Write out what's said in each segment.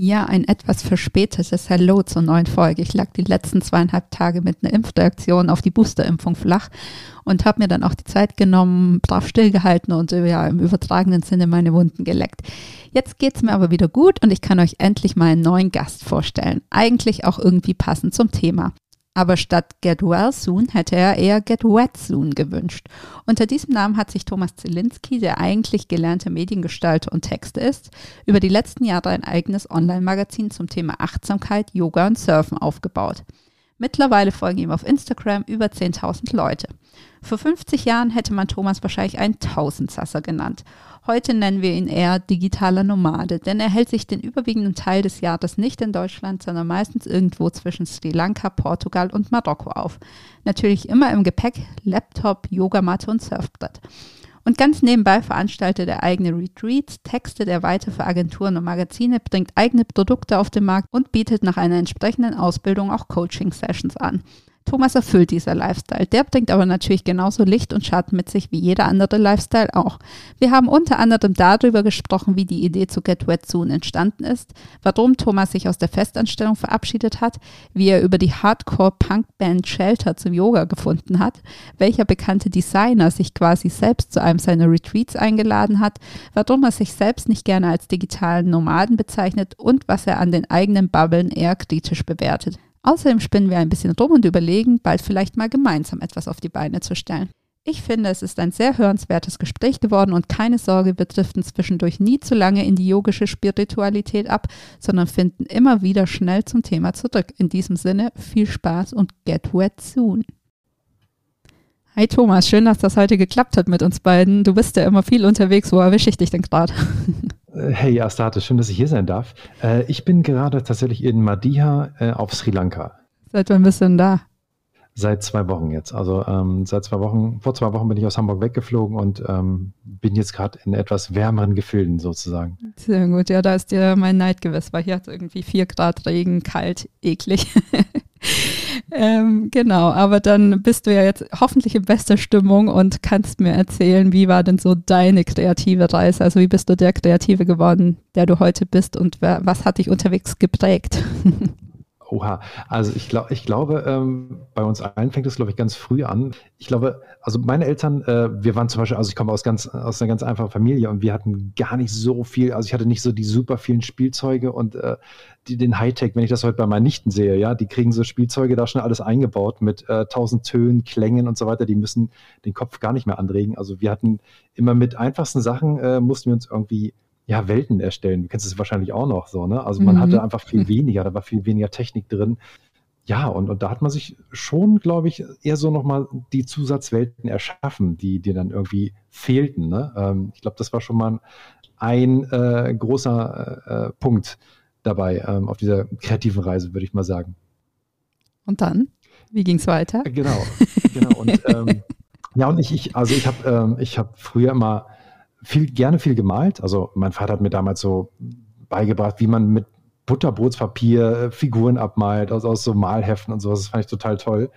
Ja, ein etwas verspätetes Hallo zur neuen Folge. Ich lag die letzten zweieinhalb Tage mit einer Impfreaktion auf die Boosterimpfung flach und habe mir dann auch die Zeit genommen, brav stillgehalten und ja, im übertragenen Sinne meine Wunden geleckt. Jetzt geht's mir aber wieder gut und ich kann euch endlich mal einen neuen Gast vorstellen. Eigentlich auch irgendwie passend zum Thema. Aber statt Get Well Soon hätte er eher Get Wet Soon gewünscht. Unter diesem Namen hat sich Thomas Zielinski, der eigentlich gelernter Mediengestalter und Texter ist, über die letzten Jahre ein eigenes Online-Magazin zum Thema Achtsamkeit, Yoga und Surfen aufgebaut. Mittlerweile folgen ihm auf Instagram über 10.000 Leute. Vor 50 Jahren hätte man Thomas wahrscheinlich einen Tausendsasser genannt. Heute nennen wir ihn eher digitaler Nomade, denn er hält sich den überwiegenden Teil des Jahres nicht in Deutschland, sondern meistens irgendwo zwischen Sri Lanka, Portugal und Marokko auf. Natürlich immer im Gepäck, Laptop, Yogamatte und Surfbrett. Und ganz nebenbei veranstaltet er eigene Retreats, textet er weiter für Agenturen und Magazine, bringt eigene Produkte auf den Markt und bietet nach einer entsprechenden Ausbildung auch Coaching-Sessions an. Thomas erfüllt dieser Lifestyle. Der bringt aber natürlich genauso Licht und Schatten mit sich wie jeder andere Lifestyle auch. Wir haben unter anderem darüber gesprochen, wie die Idee zu Get Wet Soon entstanden ist, warum Thomas sich aus der Festanstellung verabschiedet hat, wie er über die Hardcore-Punk-Band Shelter zum Yoga gefunden hat, welcher bekannte Designer sich quasi selbst zu einem seiner Retreats eingeladen hat, warum er sich selbst nicht gerne als digitalen Nomaden bezeichnet und was er an den eigenen Bubblen eher kritisch bewertet. Außerdem spinnen wir ein bisschen rum und überlegen, bald vielleicht mal gemeinsam etwas auf die Beine zu stellen. Ich finde, es ist ein sehr hörenswertes Gespräch geworden und keine Sorge, wir driften zwischendurch nie zu lange in die yogische Spiritualität ab, sondern finden immer wieder schnell zum Thema zurück. In diesem Sinne, viel Spaß und get wet soon. Hi Thomas, schön, dass das heute geklappt hat mit uns beiden. Du bist ja immer viel unterwegs. Wo erwische ich dich denn gerade? Äh, hey Astarte, schön, dass ich hier sein darf. Äh, ich bin gerade tatsächlich in Madhya äh, auf Sri Lanka. Seit wann bist du denn da? Seit zwei Wochen jetzt. Also ähm, seit zwei Wochen, vor zwei Wochen bin ich aus Hamburg weggeflogen und ähm, bin jetzt gerade in etwas wärmeren Gefilden sozusagen. Sehr gut, ja, da ist dir mein Neid gewiss, weil hier hat es irgendwie vier Grad Regen, kalt, eklig. ähm, genau, aber dann bist du ja jetzt hoffentlich in bester Stimmung und kannst mir erzählen, wie war denn so deine kreative Reise? Also wie bist du der Kreative geworden, der du heute bist und was hat dich unterwegs geprägt? Oha, also ich, glaub, ich glaube, ähm, bei uns allen fängt es, glaube ich, ganz früh an. Ich glaube, also meine Eltern, äh, wir waren zum Beispiel, also ich komme aus, ganz, aus einer ganz einfachen Familie und wir hatten gar nicht so viel, also ich hatte nicht so die super vielen Spielzeuge und äh, die, den Hightech, wenn ich das heute bei meinen Nichten sehe, ja, die kriegen so Spielzeuge da schon alles eingebaut mit äh, tausend Tönen, Klängen und so weiter, die müssen den Kopf gar nicht mehr anregen. Also wir hatten immer mit einfachsten Sachen, äh, mussten wir uns irgendwie ja, Welten erstellen. Du kennst es wahrscheinlich auch noch so, ne? Also man mhm. hatte einfach viel weniger, da war viel weniger Technik drin. Ja, und, und da hat man sich schon, glaube ich, eher so nochmal die Zusatzwelten erschaffen, die dir dann irgendwie fehlten. Ne? Ähm, ich glaube, das war schon mal ein äh, großer äh, äh, Punkt dabei ähm, auf dieser kreativen Reise, würde ich mal sagen. Und dann? Wie ging es weiter? Genau, genau. Und ähm, ja, und ich, ich also ich habe ähm, ich hab früher immer viel, gerne viel gemalt. Also mein Vater hat mir damals so beigebracht, wie man mit Butterbrotspapier äh, Figuren abmalt, aus, aus so Malheften und sowas. Das fand ich total toll.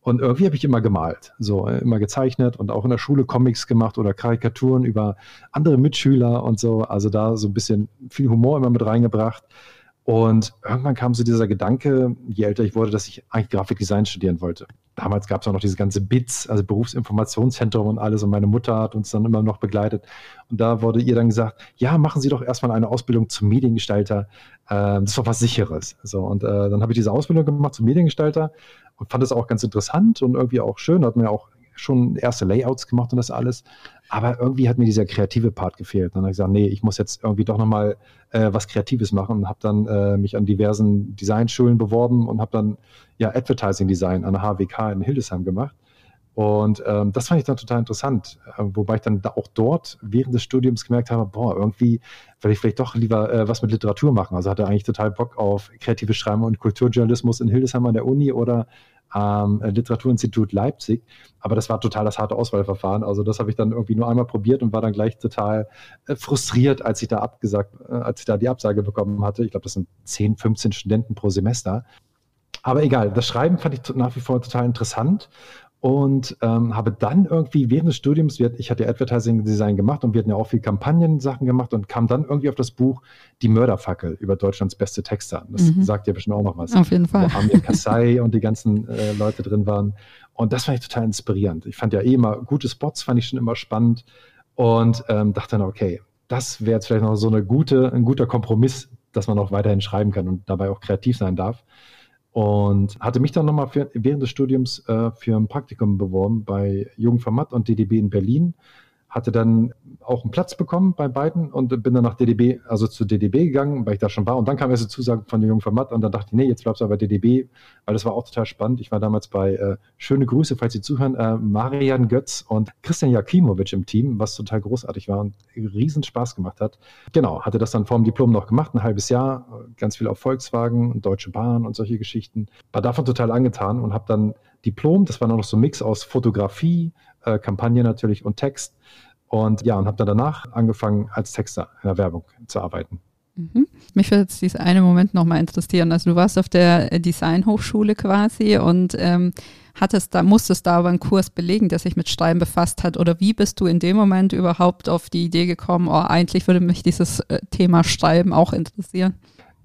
Und irgendwie habe ich immer gemalt, so äh, immer gezeichnet und auch in der Schule Comics gemacht oder Karikaturen über andere Mitschüler und so. Also da so ein bisschen viel Humor immer mit reingebracht. Und irgendwann kam so dieser Gedanke, je älter ich wurde, dass ich eigentlich Grafikdesign studieren wollte. Damals gab es auch noch diese ganze BITS, also Berufsinformationszentrum und alles. Und meine Mutter hat uns dann immer noch begleitet. Und da wurde ihr dann gesagt, ja, machen Sie doch erstmal eine Ausbildung zum Mediengestalter. Äh, das ist doch was Sicheres. So, und äh, dann habe ich diese Ausbildung gemacht zum Mediengestalter und fand das auch ganz interessant und irgendwie auch schön. Hat mir auch schon erste Layouts gemacht und das alles. Aber irgendwie hat mir dieser kreative Part gefehlt. Dann habe ich gesagt, nee, ich muss jetzt irgendwie doch nochmal äh, was Kreatives machen und habe dann äh, mich an diversen Designschulen beworben und habe dann ja Advertising Design an der HWK in Hildesheim gemacht. Und ähm, das fand ich dann total interessant, äh, wobei ich dann da auch dort während des Studiums gemerkt habe, boah, irgendwie will ich vielleicht doch lieber äh, was mit Literatur machen. Also hatte eigentlich total Bock auf kreatives Schreiben und Kulturjournalismus in Hildesheim an der Uni oder am äh, Literaturinstitut Leipzig. Aber das war total das harte Auswahlverfahren. Also das habe ich dann irgendwie nur einmal probiert und war dann gleich total äh, frustriert, als ich da abgesagt, äh, als ich da die Absage bekommen hatte. Ich glaube, das sind 10, 15 Studenten pro Semester. Aber egal, das Schreiben fand ich nach wie vor total interessant und ähm, habe dann irgendwie während des Studiums, ich hatte Advertising Design gemacht und wir hatten ja auch viel Kampagnensachen gemacht und kam dann irgendwie auf das Buch Die Mörderfackel über Deutschlands beste Texter. Das mhm. sagt ja bestimmt auch noch was. Auf jeden Fall. Wo Amir Kassai und die ganzen äh, Leute drin waren. Und das fand ich total inspirierend. Ich fand ja eh immer gute Spots, fand ich schon immer spannend und ähm, dachte dann, okay, das wäre jetzt vielleicht noch so eine gute, ein guter Kompromiss, dass man auch weiterhin schreiben kann und dabei auch kreativ sein darf und hatte mich dann nochmal während des Studiums äh, für ein Praktikum beworben bei Jungformat und DDB in Berlin hatte dann auch einen Platz bekommen bei beiden und bin dann nach DDB, also zu DDB gegangen, weil ich da schon war. Und dann kam erst die Zusage von der Jungen Format und dann dachte ich, nee, jetzt bleibst du aber DDB, weil das war auch total spannend. Ich war damals bei, äh, schöne Grüße, falls Sie zuhören, äh, Marian Götz und Christian Jakimovic im Team, was total großartig war und riesen Spaß gemacht hat. Genau, hatte das dann vor dem Diplom noch gemacht, ein halbes Jahr, ganz viel auf Volkswagen, Deutsche Bahn und solche Geschichten. War davon total angetan und habe dann Diplom, das war noch so ein Mix aus Fotografie, äh, Kampagne natürlich und Text. Und ja, und habe dann danach angefangen, als Texter in der Werbung zu arbeiten. Mhm. Mich würde jetzt dieser eine Moment nochmal interessieren. Also du warst auf der Designhochschule quasi und ähm, hattest da, musstest da aber einen Kurs belegen, der sich mit Schreiben befasst hat. Oder wie bist du in dem Moment überhaupt auf die Idee gekommen, oh, eigentlich würde mich dieses äh, Thema Schreiben auch interessieren?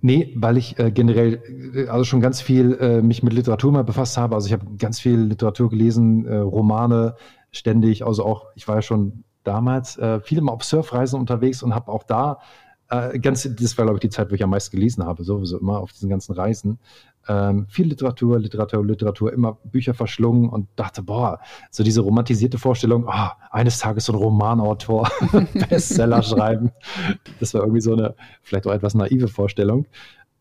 Nee, weil ich äh, generell äh, also schon ganz viel äh, mich mit Literatur mal befasst habe. Also ich habe ganz viel Literatur gelesen, äh, Romane ständig. Also auch, ich war ja schon damals äh, viele mal auf Surfreisen unterwegs und habe auch da äh, ganz, das war glaube ich die Zeit, wo ich am meisten gelesen habe, sowieso immer auf diesen ganzen Reisen. Ähm, viel Literatur, Literatur, Literatur, immer Bücher verschlungen und dachte, boah, so diese romantisierte Vorstellung, oh, eines Tages so ein Romanautor, Bestseller schreiben. Das war irgendwie so eine, vielleicht auch etwas naive Vorstellung.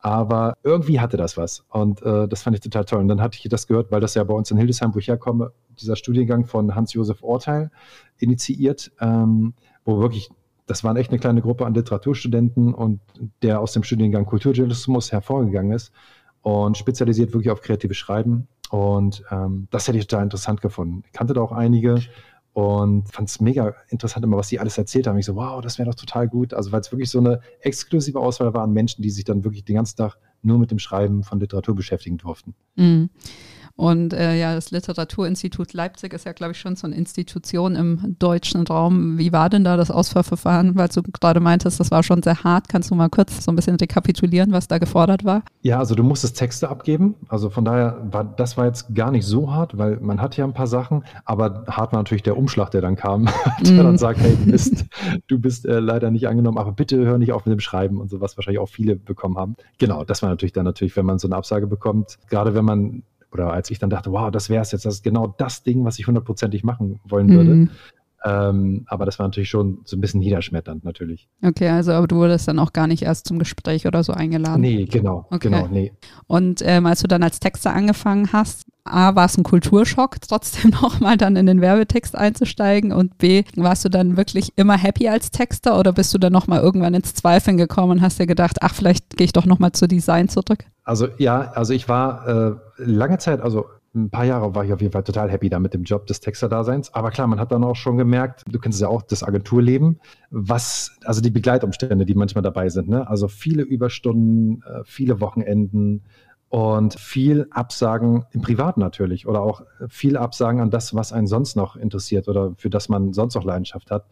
Aber irgendwie hatte das was. Und äh, das fand ich total toll. Und dann hatte ich das gehört, weil das ja bei uns in Hildesheim, wo ich herkomme, dieser Studiengang von Hans-Josef Orteil initiiert, ähm, wo wirklich, das waren echt eine kleine Gruppe an Literaturstudenten und der aus dem Studiengang Kulturjournalismus hervorgegangen ist und spezialisiert wirklich auf kreatives Schreiben. Und ähm, das hätte ich total interessant gefunden. Ich kannte da auch einige und fand es mega interessant immer, was die alles erzählt haben. Ich so, wow, das wäre doch total gut. Also weil es wirklich so eine exklusive Auswahl war an Menschen, die sich dann wirklich den ganzen Tag nur mit dem Schreiben von Literatur beschäftigen durften. Mhm. Und äh, ja, das Literaturinstitut Leipzig ist ja, glaube ich, schon so eine Institution im deutschen Raum. Wie war denn da das Auswahlverfahren? Weil du gerade meintest, das war schon sehr hart. Kannst du mal kurz so ein bisschen rekapitulieren, was da gefordert war? Ja, also du musstest Texte abgeben. Also von daher war das war jetzt gar nicht so hart, weil man hat ja ein paar Sachen, aber hart war natürlich der Umschlag, der dann kam, der mm. dann sagt, hey, du bist, du bist äh, leider nicht angenommen, aber bitte hör nicht auf mit dem Schreiben und so, was wahrscheinlich auch viele bekommen haben. Genau, das war natürlich dann natürlich, wenn man so eine Absage bekommt, gerade wenn man oder als ich dann dachte, wow, das wäre es jetzt, das ist genau das Ding, was ich hundertprozentig machen wollen würde. Mhm. Ähm, aber das war natürlich schon so ein bisschen niederschmetternd natürlich. Okay, also aber du wurdest dann auch gar nicht erst zum Gespräch oder so eingeladen. Nee, genau, okay. genau, nee. Und ähm, als du dann als Texter angefangen hast, A, war es ein Kulturschock, trotzdem nochmal dann in den Werbetext einzusteigen und B, warst du dann wirklich immer happy als Texter oder bist du dann nochmal irgendwann ins Zweifeln gekommen und hast dir gedacht, ach, vielleicht gehe ich doch nochmal zu Design zurück? Also ja, also ich war äh, lange Zeit, also ein paar Jahre war ich auf jeden Fall total happy da mit dem Job des Texter-Daseins. Aber klar, man hat dann auch schon gemerkt, du kennst ja auch das Agenturleben, was, also die Begleitumstände, die manchmal dabei sind. Ne? Also viele Überstunden, äh, viele Wochenenden und viel Absagen im Privaten natürlich oder auch viel Absagen an das, was einen sonst noch interessiert oder für das man sonst noch Leidenschaft hat.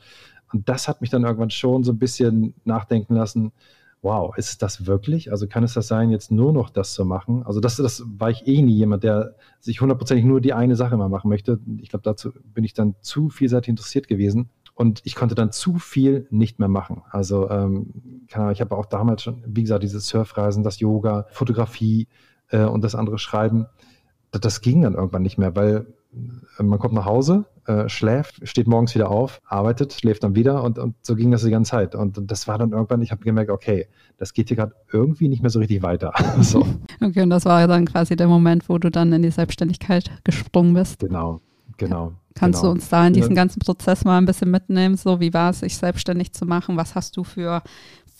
Und das hat mich dann irgendwann schon so ein bisschen nachdenken lassen wow, ist das wirklich? Also kann es das sein, jetzt nur noch das zu machen? Also das, das war ich eh nie jemand, der sich hundertprozentig nur die eine Sache mal machen möchte. Ich glaube, dazu bin ich dann zu vielseitig interessiert gewesen. Und ich konnte dann zu viel nicht mehr machen. Also ähm, ich habe auch damals schon, wie gesagt, diese Surfreisen, das Yoga, Fotografie äh, und das andere Schreiben. Das, das ging dann irgendwann nicht mehr, weil äh, man kommt nach Hause, äh, schläft, steht morgens wieder auf, arbeitet, schläft dann wieder und, und so ging das die ganze Zeit. Und das war dann irgendwann, ich habe gemerkt, okay, das geht hier gerade irgendwie nicht mehr so richtig weiter. so. Okay, und das war dann quasi der Moment, wo du dann in die Selbstständigkeit gesprungen bist. Genau, Genau. Kannst genau. du uns da in diesen ganzen Prozess mal ein bisschen mitnehmen? So, wie war es, sich selbstständig zu machen? Was hast du für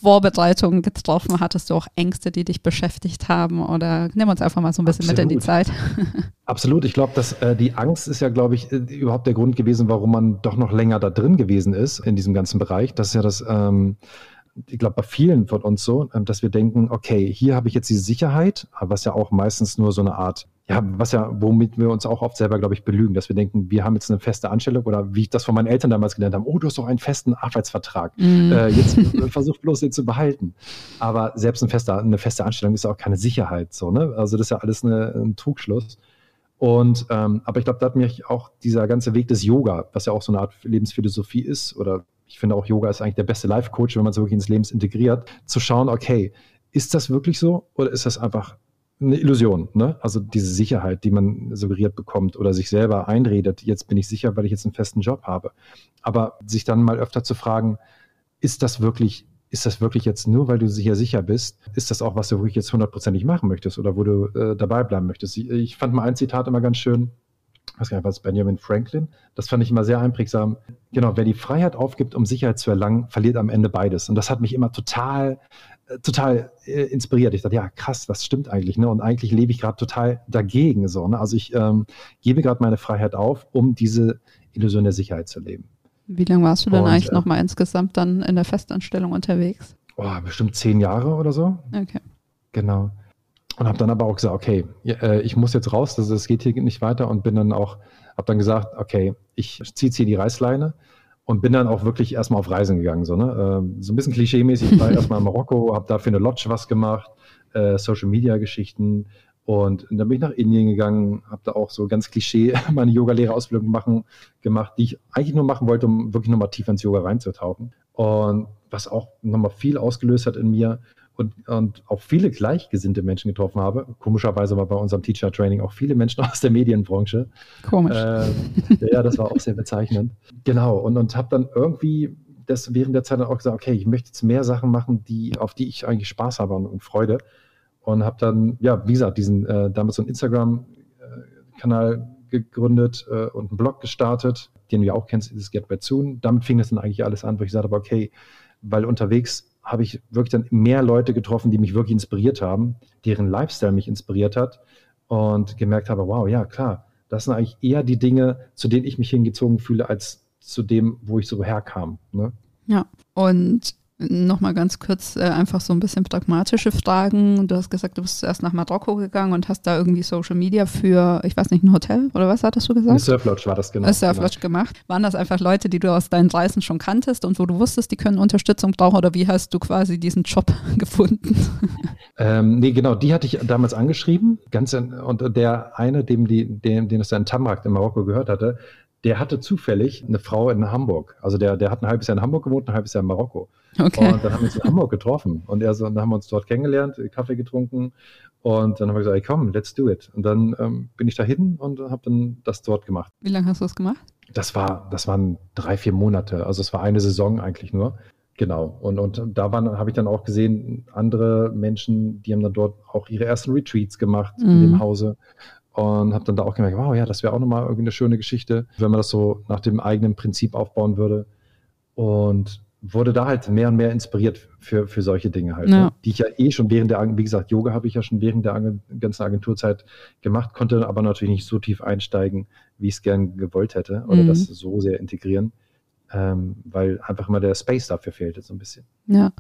Vorbereitungen getroffen? Hattest du auch Ängste, die dich beschäftigt haben? Oder nimm uns einfach mal so ein bisschen Absolut. mit in die Zeit. Absolut. Ich glaube, dass äh, die Angst ist ja, glaube ich, äh, überhaupt der Grund gewesen, warum man doch noch länger da drin gewesen ist in diesem ganzen Bereich. Das ist ja das, ähm, ich glaube, bei vielen von uns so, ähm, dass wir denken, okay, hier habe ich jetzt die Sicherheit, was ja auch meistens nur so eine Art, ja, was ja, womit wir uns auch oft selber, glaube ich, belügen, dass wir denken, wir haben jetzt eine feste Anstellung oder wie ich das von meinen Eltern damals gelernt habe, oh, du hast doch einen festen Arbeitsvertrag. Mm. Äh, jetzt versuch bloß den zu behalten. Aber selbst ein fester, eine feste Anstellung ist auch keine Sicherheit, so, ne? Also das ist ja alles eine, ein Trugschluss. Und ähm, aber ich glaube, da hat mich auch dieser ganze Weg des Yoga, was ja auch so eine Art Lebensphilosophie ist oder ich finde auch Yoga ist eigentlich der beste Life-Coach, wenn man es wirklich ins Leben integriert, zu schauen, okay, ist das wirklich so oder ist das einfach eine Illusion, ne? Also diese Sicherheit, die man suggeriert bekommt oder sich selber einredet, jetzt bin ich sicher, weil ich jetzt einen festen Job habe. Aber sich dann mal öfter zu fragen, ist das wirklich, ist das wirklich jetzt nur, weil du hier sicher bist, ist das auch, was du wirklich jetzt hundertprozentig machen möchtest oder wo du äh, dabei bleiben möchtest? Ich, ich fand mal ein Zitat immer ganz schön, was gar nicht, was Benjamin Franklin. Das fand ich immer sehr einprägsam. Genau, wer die Freiheit aufgibt, um Sicherheit zu erlangen, verliert am Ende beides. Und das hat mich immer total, äh, total äh, inspiriert. Ich dachte, ja, krass, das stimmt eigentlich. Ne? Und eigentlich lebe ich gerade total dagegen. So, ne? Also ich ähm, gebe gerade meine Freiheit auf, um diese Illusion der Sicherheit zu leben. Wie lange warst du denn Und, eigentlich äh, nochmal insgesamt dann in der Festanstellung unterwegs? Oh, bestimmt zehn Jahre oder so. Okay. Genau. Und habe dann aber auch gesagt, okay, äh, ich muss jetzt raus, das, das geht hier nicht weiter und bin dann auch, habe dann gesagt, okay, ich ziehe jetzt hier die Reißleine und bin dann auch wirklich erstmal auf Reisen gegangen. So, ne? Ähm, so ein bisschen klischee-mäßig, ich war erstmal in Marokko, habe da für eine Lodge was gemacht, äh, Social-Media-Geschichten und dann bin ich nach Indien gegangen, habe da auch so ganz Klischee meine Yoga-Lehrerausbildung machen, gemacht, die ich eigentlich nur machen wollte, um wirklich nochmal tiefer ins Yoga reinzutauchen. Und was auch nochmal viel ausgelöst hat in mir, und, und auch viele gleichgesinnte Menschen getroffen habe. Komischerweise war bei unserem Teacher-Training auch viele Menschen aus der Medienbranche. Komisch. Äh, ja, das war auch sehr bezeichnend. Genau, und, und habe dann irgendwie das während der Zeit dann auch gesagt, okay, ich möchte jetzt mehr Sachen machen, die, auf die ich eigentlich Spaß habe und, und Freude. Und habe dann, ja, wie gesagt, diesen äh, damals so einen Instagram-Kanal gegründet äh, und einen Blog gestartet, den du ja auch kennst, dieses Get By Soon. Damit fing das dann eigentlich alles an, wo ich gesagt habe, okay, weil unterwegs habe ich wirklich dann mehr Leute getroffen, die mich wirklich inspiriert haben, deren Lifestyle mich inspiriert hat und gemerkt habe, wow, ja, klar, das sind eigentlich eher die Dinge, zu denen ich mich hingezogen fühle, als zu dem, wo ich so herkam. Ne? Ja, und Nochmal ganz kurz, äh, einfach so ein bisschen pragmatische Fragen. Du hast gesagt, du bist zuerst nach Marokko gegangen und hast da irgendwie Social Media für, ich weiß nicht, ein Hotel oder was hattest du gesagt? Eine Surflodge war das genau. Eine Surflodge genau. gemacht. Waren das einfach Leute, die du aus deinen Reisen schon kanntest und wo du wusstest, die können Unterstützung brauchen oder wie hast du quasi diesen Job gefunden? Ähm, nee, genau, die hatte ich damals angeschrieben. Ganz in, und der eine, dem, die, dem, den es in Tamrak in Marokko gehört hatte, der hatte zufällig eine Frau in Hamburg. Also der, der hat ein halbes Jahr in Hamburg gewohnt, ein halbes Jahr in Marokko. Okay. Und dann haben wir uns in Hamburg getroffen. Und er so, dann haben wir uns dort kennengelernt, Kaffee getrunken. Und dann haben wir gesagt, ey, komm, let's do it. Und dann ähm, bin ich da hin und habe dann das dort gemacht. Wie lange hast du das gemacht? Das war, das waren drei, vier Monate. Also es war eine Saison eigentlich nur. Genau. Und, und da habe ich dann auch gesehen, andere Menschen, die haben dann dort auch ihre ersten Retreats gemacht mhm. in dem mhm. Hause und habe dann da auch gemerkt, wow, ja, das wäre auch nochmal irgendwie eine schöne Geschichte, wenn man das so nach dem eigenen Prinzip aufbauen würde. Und wurde da halt mehr und mehr inspiriert für, für solche Dinge halt, ne? ja. ne? die ich ja eh schon während der, wie gesagt, Yoga habe ich ja schon während der ganzen Agenturzeit gemacht, konnte aber natürlich nicht so tief einsteigen, wie ich es gern gewollt hätte oder mhm. das so sehr integrieren ähm, weil einfach immer der Space dafür fehlte, so ein bisschen. Ja,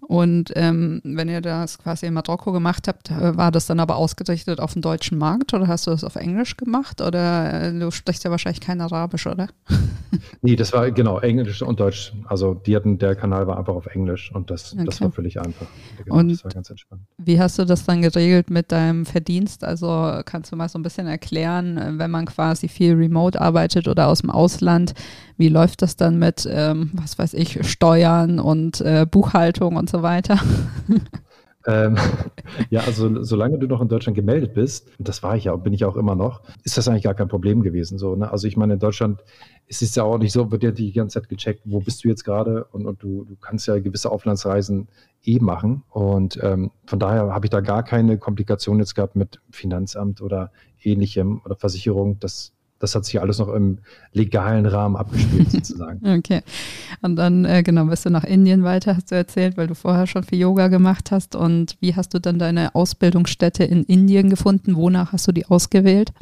und ähm, wenn ihr das quasi in Marokko gemacht habt, äh, war das dann aber ausgerichtet auf den deutschen Markt oder hast du das auf Englisch gemacht oder äh, du sprichst ja wahrscheinlich kein Arabisch, oder? nee, das war genau Englisch und Deutsch. Also die hatten, der Kanal war einfach auf Englisch und das, okay. das war völlig einfach. Genau, und das war ganz entspannt. Wie hast du das dann geregelt mit deinem Verdienst? Also kannst du mal so ein bisschen erklären, wenn man quasi viel remote arbeitet oder aus dem Ausland, wie läuft das dann mit, ähm, was weiß ich, Steuern und äh, Buchhaltung und so weiter? Ähm, ja, also solange du noch in Deutschland gemeldet bist, und das war ich ja, bin ich auch immer noch, ist das eigentlich gar kein Problem gewesen. So, ne? Also ich meine, in Deutschland ist es ja auch nicht so, wird ja die ganze Zeit gecheckt, wo bist du jetzt gerade und, und du, du kannst ja gewisse Auflandsreisen eh machen. Und ähm, von daher habe ich da gar keine Komplikation jetzt gehabt mit Finanzamt oder ähnlichem oder Versicherung. Das das hat sich alles noch im legalen Rahmen abgespielt, sozusagen. Okay. Und dann, äh, genau, bist du nach Indien weiter, hast du erzählt, weil du vorher schon viel Yoga gemacht hast. Und wie hast du dann deine Ausbildungsstätte in Indien gefunden? Wonach hast du die ausgewählt?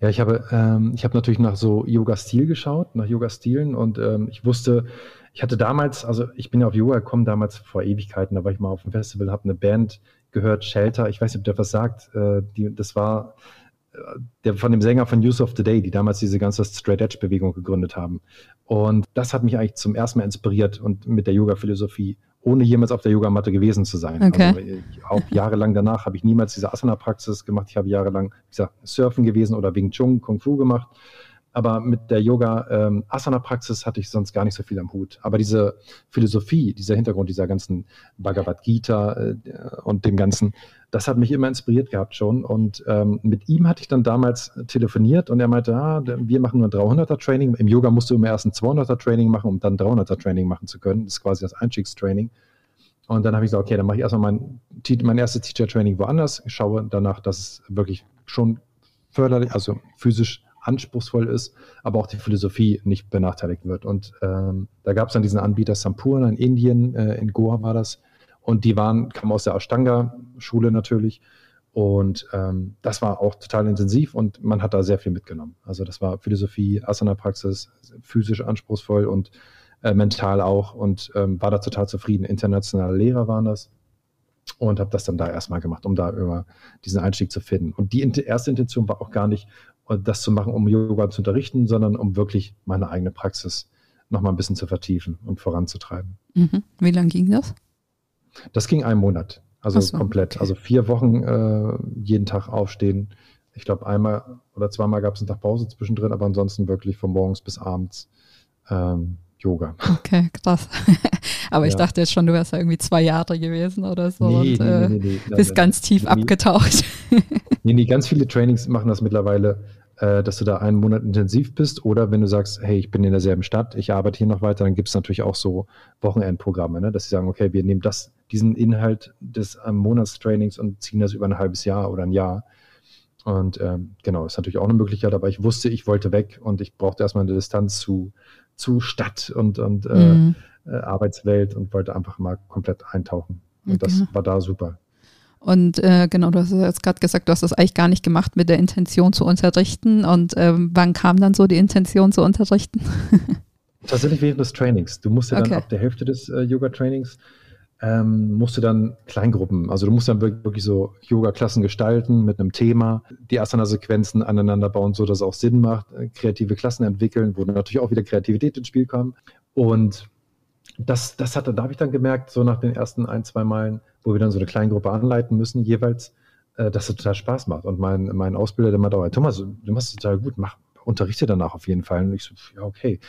Ja, ich habe, ähm, ich habe natürlich nach so Yoga-Stil geschaut, nach Yoga-Stilen und ähm, ich wusste, ich hatte damals, also ich bin ja auf Yoga gekommen, damals vor Ewigkeiten, da war ich mal auf dem Festival, habe eine Band gehört, Shelter, ich weiß nicht, ob der was sagt, äh, die, das war der von dem Sänger von Use of the Day, die damals diese ganze Straight Edge Bewegung gegründet haben. Und das hat mich eigentlich zum ersten Mal inspiriert und mit der Yoga-Philosophie, ohne jemals auf der Yogamatte gewesen zu sein. Okay. Also, auch jahrelang danach habe ich niemals diese Asana-Praxis gemacht. Ich habe jahrelang, wie gesagt, Surfen gewesen oder Wing Chun, Kung Fu gemacht aber mit der Yoga-Asana-Praxis ähm, hatte ich sonst gar nicht so viel am Hut. Aber diese Philosophie, dieser Hintergrund dieser ganzen Bhagavad Gita äh, und dem Ganzen, das hat mich immer inspiriert gehabt schon. Und ähm, mit ihm hatte ich dann damals telefoniert und er meinte, ah, wir machen nur 300er-Training. Im Yoga musst du immer erst ein 200er-Training machen, um dann 300er-Training machen zu können. Das ist quasi das Einstiegstraining. Und dann habe ich gesagt, okay, dann mache ich erstmal mein, mein erstes Teacher-Training woanders, schaue danach, dass es wirklich schon förderlich, also physisch anspruchsvoll ist, aber auch die Philosophie nicht benachteiligt wird. Und ähm, da gab es dann diesen Anbieter Sampurna in Indien, äh, in Goa war das. Und die waren, kamen aus der Ashtanga-Schule natürlich. Und ähm, das war auch total intensiv und man hat da sehr viel mitgenommen. Also das war Philosophie, Asana-Praxis, physisch anspruchsvoll und äh, mental auch und ähm, war da total zufrieden. Internationale Lehrer waren das und habe das dann da erstmal gemacht, um da immer diesen Einstieg zu finden. Und die erste Intention war auch gar nicht, das zu machen, um Yoga zu unterrichten, sondern um wirklich meine eigene Praxis nochmal ein bisschen zu vertiefen und voranzutreiben. Mhm. Wie lange ging das? Das ging einen Monat, also so, komplett. Okay. Also vier Wochen äh, jeden Tag aufstehen. Ich glaube, einmal oder zweimal gab es einen Tag Pause zwischendrin, aber ansonsten wirklich von morgens bis abends ähm, Yoga. Okay, krass. aber ja. ich dachte jetzt schon, du wärst ja irgendwie zwei Jahre gewesen oder so nee, und nee, äh, nee, bist ganz tief abgetaucht. nee, nee, ganz viele Trainings machen das mittlerweile äh, dass du da einen Monat intensiv bist. Oder wenn du sagst, hey, ich bin in derselben Stadt, ich arbeite hier noch weiter, dann gibt es natürlich auch so Wochenendprogramme, ne? dass sie sagen, okay, wir nehmen das, diesen Inhalt des ähm, Monatstrainings und ziehen das über ein halbes Jahr oder ein Jahr. Und ähm, genau, ist natürlich auch eine Möglichkeit, aber ich wusste, ich wollte weg und ich brauchte erstmal eine Distanz zu, zu Stadt und, und äh, mhm. äh, Arbeitswelt und wollte einfach mal komplett eintauchen. Und okay. das war da super. Und äh, genau, du hast jetzt gerade gesagt, du hast das eigentlich gar nicht gemacht mit der Intention zu unterrichten. Und ähm, wann kam dann so die Intention zu unterrichten? Tatsächlich während des Trainings. Du musst ja okay. dann ab der Hälfte des äh, Yoga-Trainings ähm, musst du dann Kleingruppen, also du musst dann wirklich so Yoga-Klassen gestalten mit einem Thema, die Asana-Sequenzen aneinander bauen, so dass es auch Sinn macht, äh, kreative Klassen entwickeln, wo natürlich auch wieder Kreativität ins Spiel kam. Und das, das hatte, da habe ich dann gemerkt, so nach den ersten ein, zwei Malen, wo wir dann so eine kleine Gruppe anleiten müssen, jeweils, äh, dass es total Spaß macht. Und mein, mein Ausbilder, der meinte auch, Thomas, du machst es total gut, mach, unterrichte danach auf jeden Fall. Und ich so, ja, okay.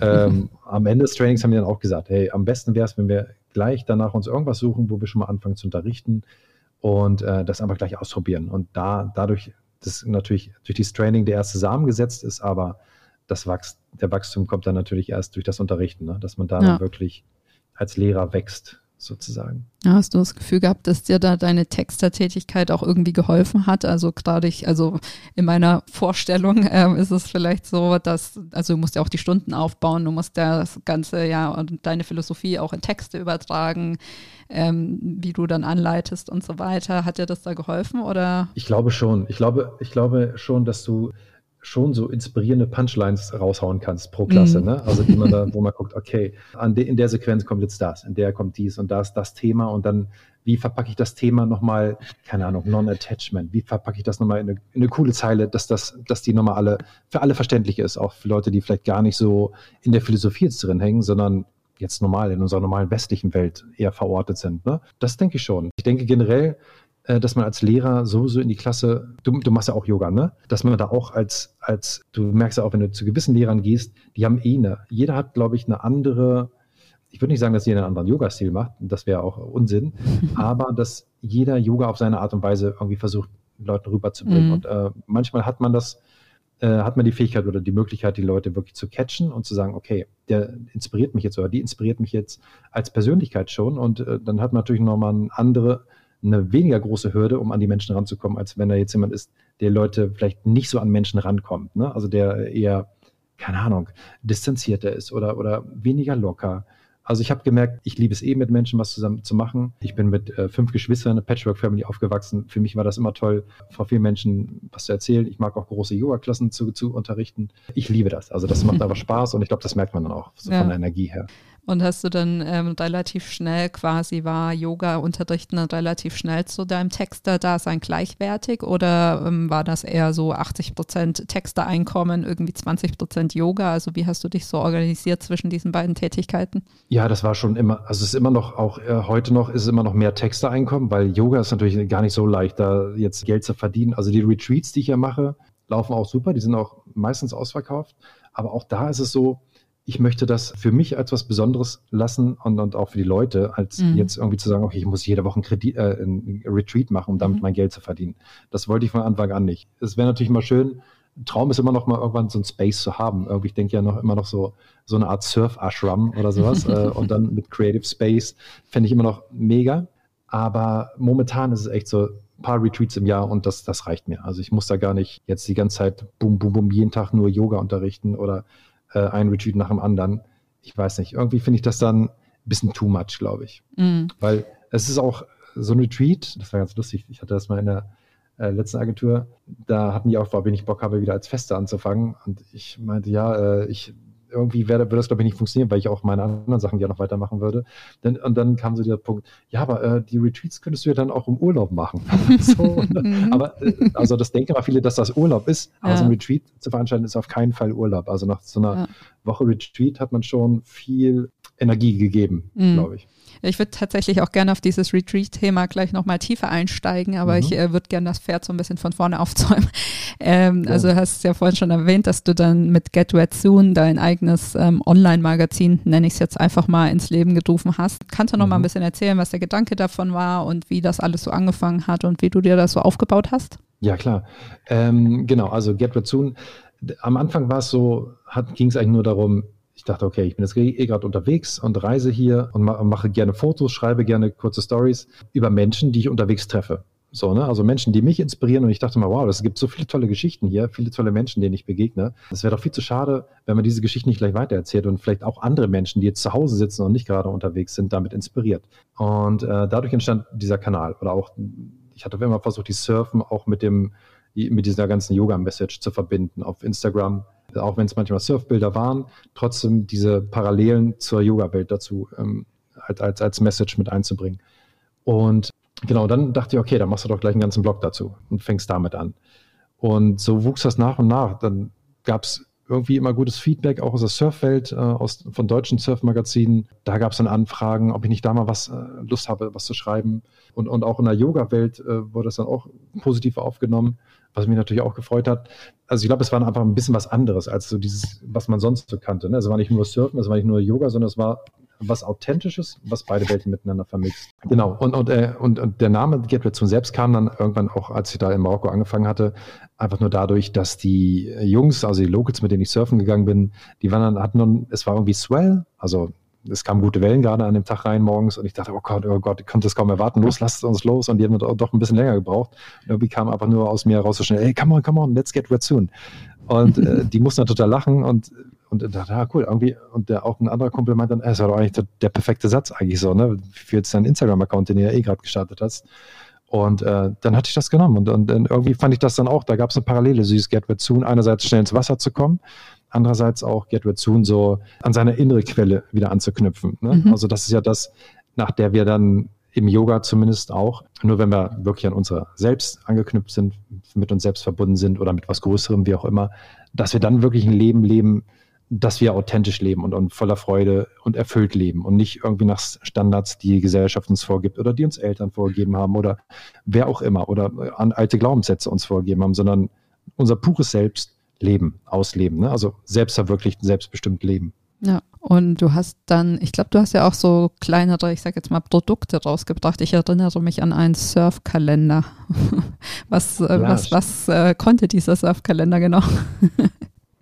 Ähm, am Ende des Trainings haben wir dann auch gesagt, hey, am besten wäre es, wenn wir gleich danach uns irgendwas suchen, wo wir schon mal anfangen zu unterrichten und äh, das einfach gleich ausprobieren. Und da, dadurch, dass natürlich durch dieses Training der erste Samen gesetzt ist, aber das Wachs der Wachstum kommt dann natürlich erst durch das Unterrichten, ne? dass man da ja. wirklich als Lehrer wächst sozusagen. Hast du das Gefühl gehabt, dass dir da deine Textertätigkeit auch irgendwie geholfen hat? Also gerade ich, also in meiner Vorstellung äh, ist es vielleicht so, dass, also du musst ja auch die Stunden aufbauen, du musst das Ganze ja und deine Philosophie auch in Texte übertragen, ähm, wie du dann anleitest und so weiter. Hat dir das da geholfen oder? Ich glaube schon. Ich glaube, ich glaube schon, dass du schon so inspirierende Punchlines raushauen kannst pro Klasse, mhm. ne? Also die man da, wo man guckt, okay, de, in der Sequenz kommt jetzt das, in der kommt dies und das, das Thema und dann, wie verpacke ich das Thema nochmal, keine Ahnung, Non-Attachment, wie verpacke ich das nochmal in eine, in eine coole Zeile, dass das, dass die nochmal alle, für alle verständlich ist, auch für Leute, die vielleicht gar nicht so in der Philosophie jetzt drin hängen, sondern jetzt normal in unserer normalen westlichen Welt eher verortet sind. Ne? Das denke ich schon. Ich denke generell, dass man als Lehrer sowieso in die Klasse, du, du machst ja auch Yoga, ne? Dass man da auch als, als, du merkst ja auch, wenn du zu gewissen Lehrern gehst, die haben eh eine, jeder hat, glaube ich, eine andere, ich würde nicht sagen, dass jeder einen anderen Yoga-Stil macht, das wäre auch Unsinn, aber dass jeder Yoga auf seine Art und Weise irgendwie versucht, Leuten rüberzubringen. Mhm. Und äh, manchmal hat man das, äh, hat man die Fähigkeit oder die Möglichkeit, die Leute wirklich zu catchen und zu sagen, okay, der inspiriert mich jetzt oder die inspiriert mich jetzt als Persönlichkeit schon und äh, dann hat man natürlich nochmal eine andere eine weniger große Hürde, um an die Menschen ranzukommen, als wenn da jetzt jemand ist, der Leute vielleicht nicht so an Menschen rankommt. Ne? Also der eher, keine Ahnung, distanzierter ist oder, oder weniger locker. Also ich habe gemerkt, ich liebe es eh mit Menschen was zusammen zu machen. Ich bin mit äh, fünf Geschwistern, eine Patchwork-Family aufgewachsen. Für mich war das immer toll, vor vielen Menschen was zu erzählen. Ich mag auch große Yoga-Klassen zu, zu unterrichten. Ich liebe das. Also das macht einfach Spaß und ich glaube, das merkt man dann auch so ja. von der Energie her. Und hast du dann ähm, relativ schnell quasi war Yoga-Unterrichten relativ schnell zu deinem Texter-Dasein gleichwertig oder ähm, war das eher so 80 Prozent Texter-Einkommen, irgendwie 20 Prozent Yoga? Also wie hast du dich so organisiert zwischen diesen beiden Tätigkeiten? Ja, das war schon immer, also es ist immer noch, auch äh, heute noch ist es immer noch mehr Texter-Einkommen, weil Yoga ist natürlich gar nicht so leicht, da jetzt Geld zu verdienen. Also die Retreats, die ich ja mache, laufen auch super, die sind auch meistens ausverkauft. Aber auch da ist es so, ich möchte das für mich als was Besonderes lassen und, und auch für die Leute, als mhm. jetzt irgendwie zu sagen, okay, ich muss jede Woche einen, Kredit, äh, einen Retreat machen, um damit mhm. mein Geld zu verdienen. Das wollte ich von Anfang an nicht. Es wäre natürlich mal schön, Traum ist immer noch mal irgendwann so ein Space zu haben. Irgendwie, ich denke ja noch immer noch so, so eine Art Surf-Ashram oder sowas. äh, und dann mit Creative Space fände ich immer noch mega. Aber momentan ist es echt so, ein paar Retreats im Jahr und das, das reicht mir. Also ich muss da gar nicht jetzt die ganze Zeit boom, boom, boom, jeden Tag nur Yoga unterrichten oder äh, ein Retreat nach dem anderen. Ich weiß nicht, irgendwie finde ich das dann ein bisschen too much, glaube ich. Mhm. Weil es ist auch so ein Retreat, das war ganz lustig, ich hatte das mal in der äh, letzten Agentur, da hatten die auch, ob ich Bock habe, wieder als Feste anzufangen. Und ich meinte, ja, äh, ich irgendwie wäre, würde das, glaube ich, nicht funktionieren, weil ich auch meine anderen Sachen ja noch weitermachen würde. Dann, und dann kam so der Punkt, ja, aber äh, die Retreats könntest du ja dann auch im Urlaub machen. so, mhm. aber äh, also das denken aber viele, dass das Urlaub ist, aber ja. so ein Retreat zu veranstalten ist auf keinen Fall Urlaub. Also nach so einer ja. Woche Retreat hat man schon viel Energie gegeben, mhm. glaube ich. Ich würde tatsächlich auch gerne auf dieses Retreat-Thema gleich nochmal tiefer einsteigen, aber mhm. ich äh, würde gerne das Pferd so ein bisschen von vorne aufzäumen. Ähm, ja. Also du hast ja vorhin schon erwähnt, dass du dann mit Get Red Soon dein eigenes ähm, Online-Magazin, nenne ich es jetzt einfach mal, ins Leben gerufen hast. Kannst du noch mhm. mal ein bisschen erzählen, was der Gedanke davon war und wie das alles so angefangen hat und wie du dir das so aufgebaut hast? Ja, klar. Ähm, genau, also Get Red Soon. Am Anfang war es so, ging es eigentlich nur darum, ich dachte, okay, ich bin jetzt eh gerade unterwegs und reise hier und mache gerne Fotos, schreibe gerne kurze Stories über Menschen, die ich unterwegs treffe. So, ne? Also Menschen, die mich inspirieren und ich dachte mal, wow, es gibt so viele tolle Geschichten hier, viele tolle Menschen, denen ich begegne. Es wäre doch viel zu schade, wenn man diese Geschichten nicht gleich weitererzählt und vielleicht auch andere Menschen, die jetzt zu Hause sitzen und nicht gerade unterwegs sind, damit inspiriert. Und äh, dadurch entstand dieser Kanal. Oder auch, ich hatte immer versucht, die Surfen auch mit dem, mit dieser ganzen Yoga-Message zu verbinden auf Instagram auch wenn es manchmal Surfbilder waren, trotzdem diese Parallelen zur Yoga-Welt dazu ähm, als, als Message mit einzubringen. Und genau, dann dachte ich, okay, dann machst du doch gleich einen ganzen Blog dazu und fängst damit an. Und so wuchs das nach und nach. Dann gab es irgendwie immer gutes Feedback, auch aus der Surfwelt, äh, aus, von deutschen Surfmagazinen. Da gab es dann Anfragen, ob ich nicht da mal was äh, Lust habe, was zu schreiben. Und, und auch in der Yoga-Welt äh, wurde das dann auch positiv aufgenommen was mich natürlich auch gefreut hat. Also ich glaube, es war einfach ein bisschen was anderes als so dieses, was man sonst so kannte. Ne? Es war nicht nur Surfen, es war nicht nur Yoga, sondern es war was Authentisches, was beide Welten miteinander vermixt. Genau. Und, und, äh, und, und der Name Get zum selbst kam dann irgendwann auch, als ich da in Marokko angefangen hatte, einfach nur dadurch, dass die Jungs, also die Locals, mit denen ich surfen gegangen bin, die waren dann, hatten nun, es war irgendwie swell, also es kamen gute Wellen gerade an dem Tag rein morgens und ich dachte, oh Gott, oh Gott, ich konnte es kaum erwarten, los, lasst uns los. Und die haben doch ein bisschen länger gebraucht. Und irgendwie kam einfach nur aus mir raus so schnell, hey, come on, come on, let's get red soon. Und äh, die mussten dann total lachen und und dachte, ja, cool, irgendwie, und der, auch ein anderer Kumpel meinte dann, es war doch eigentlich der, der, perfekte Satz eigentlich so, ne, für jetzt deinen Instagram-Account, den du ja eh gerade gestartet hast. Und äh, dann hatte ich das genommen und, und, und, irgendwie fand ich das dann auch, da gab es eine Parallele, süß Get Red Soon, einerseits schnell ins Wasser zu kommen andererseits auch Get Red Soon so an seine innere Quelle wieder anzuknüpfen. Ne? Mhm. Also das ist ja das, nach der wir dann im Yoga zumindest auch, nur wenn wir wirklich an unser Selbst angeknüpft sind, mit uns selbst verbunden sind oder mit was Größerem, wie auch immer, dass wir dann wirklich ein Leben leben, dass wir authentisch leben und, und voller Freude und erfüllt leben und nicht irgendwie nach Standards, die die Gesellschaft uns vorgibt oder die uns Eltern vorgegeben haben oder wer auch immer oder an alte Glaubenssätze uns vorgegeben haben, sondern unser pures Selbst leben, ausleben. Ne? Also selbstverwirklicht, selbstbestimmt leben. Ja, und du hast dann, ich glaube, du hast ja auch so kleinere, ich sage jetzt mal, Produkte rausgebracht. Ich erinnere mich an einen Surfkalender. was, äh, was, was äh, konnte dieser Surfkalender genau?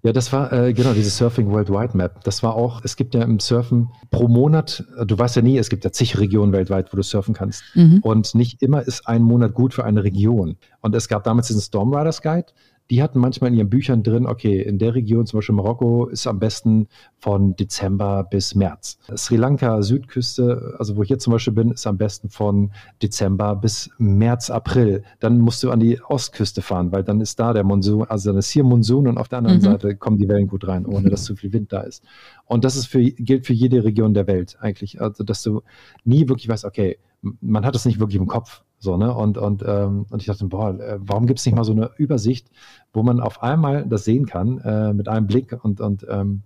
Ja, das war äh, genau diese Surfing Worldwide Map. Das war auch, es gibt ja im Surfen pro Monat, du weißt ja nie, es gibt ja zig Regionen weltweit, wo du surfen kannst. Mhm. Und nicht immer ist ein Monat gut für eine Region. Und es gab damals diesen Stormriders Guide, die hatten manchmal in ihren Büchern drin, okay, in der Region, zum Beispiel Marokko, ist am besten von Dezember bis März. Sri Lanka, Südküste, also wo ich jetzt zum Beispiel bin, ist am besten von Dezember bis März, April. Dann musst du an die Ostküste fahren, weil dann ist da der Monsun, also dann ist hier Monsun und auf der anderen mhm. Seite kommen die Wellen gut rein, ohne dass zu viel Wind da ist. Und das ist für, gilt für jede Region der Welt eigentlich. Also, dass du nie wirklich weißt, okay, man hat es nicht wirklich im Kopf. So, ne? Und, und, ähm, und ich dachte, boah, äh, warum gibt es nicht mal so eine Übersicht, wo man auf einmal das sehen kann, äh, mit einem Blick und, und ähm,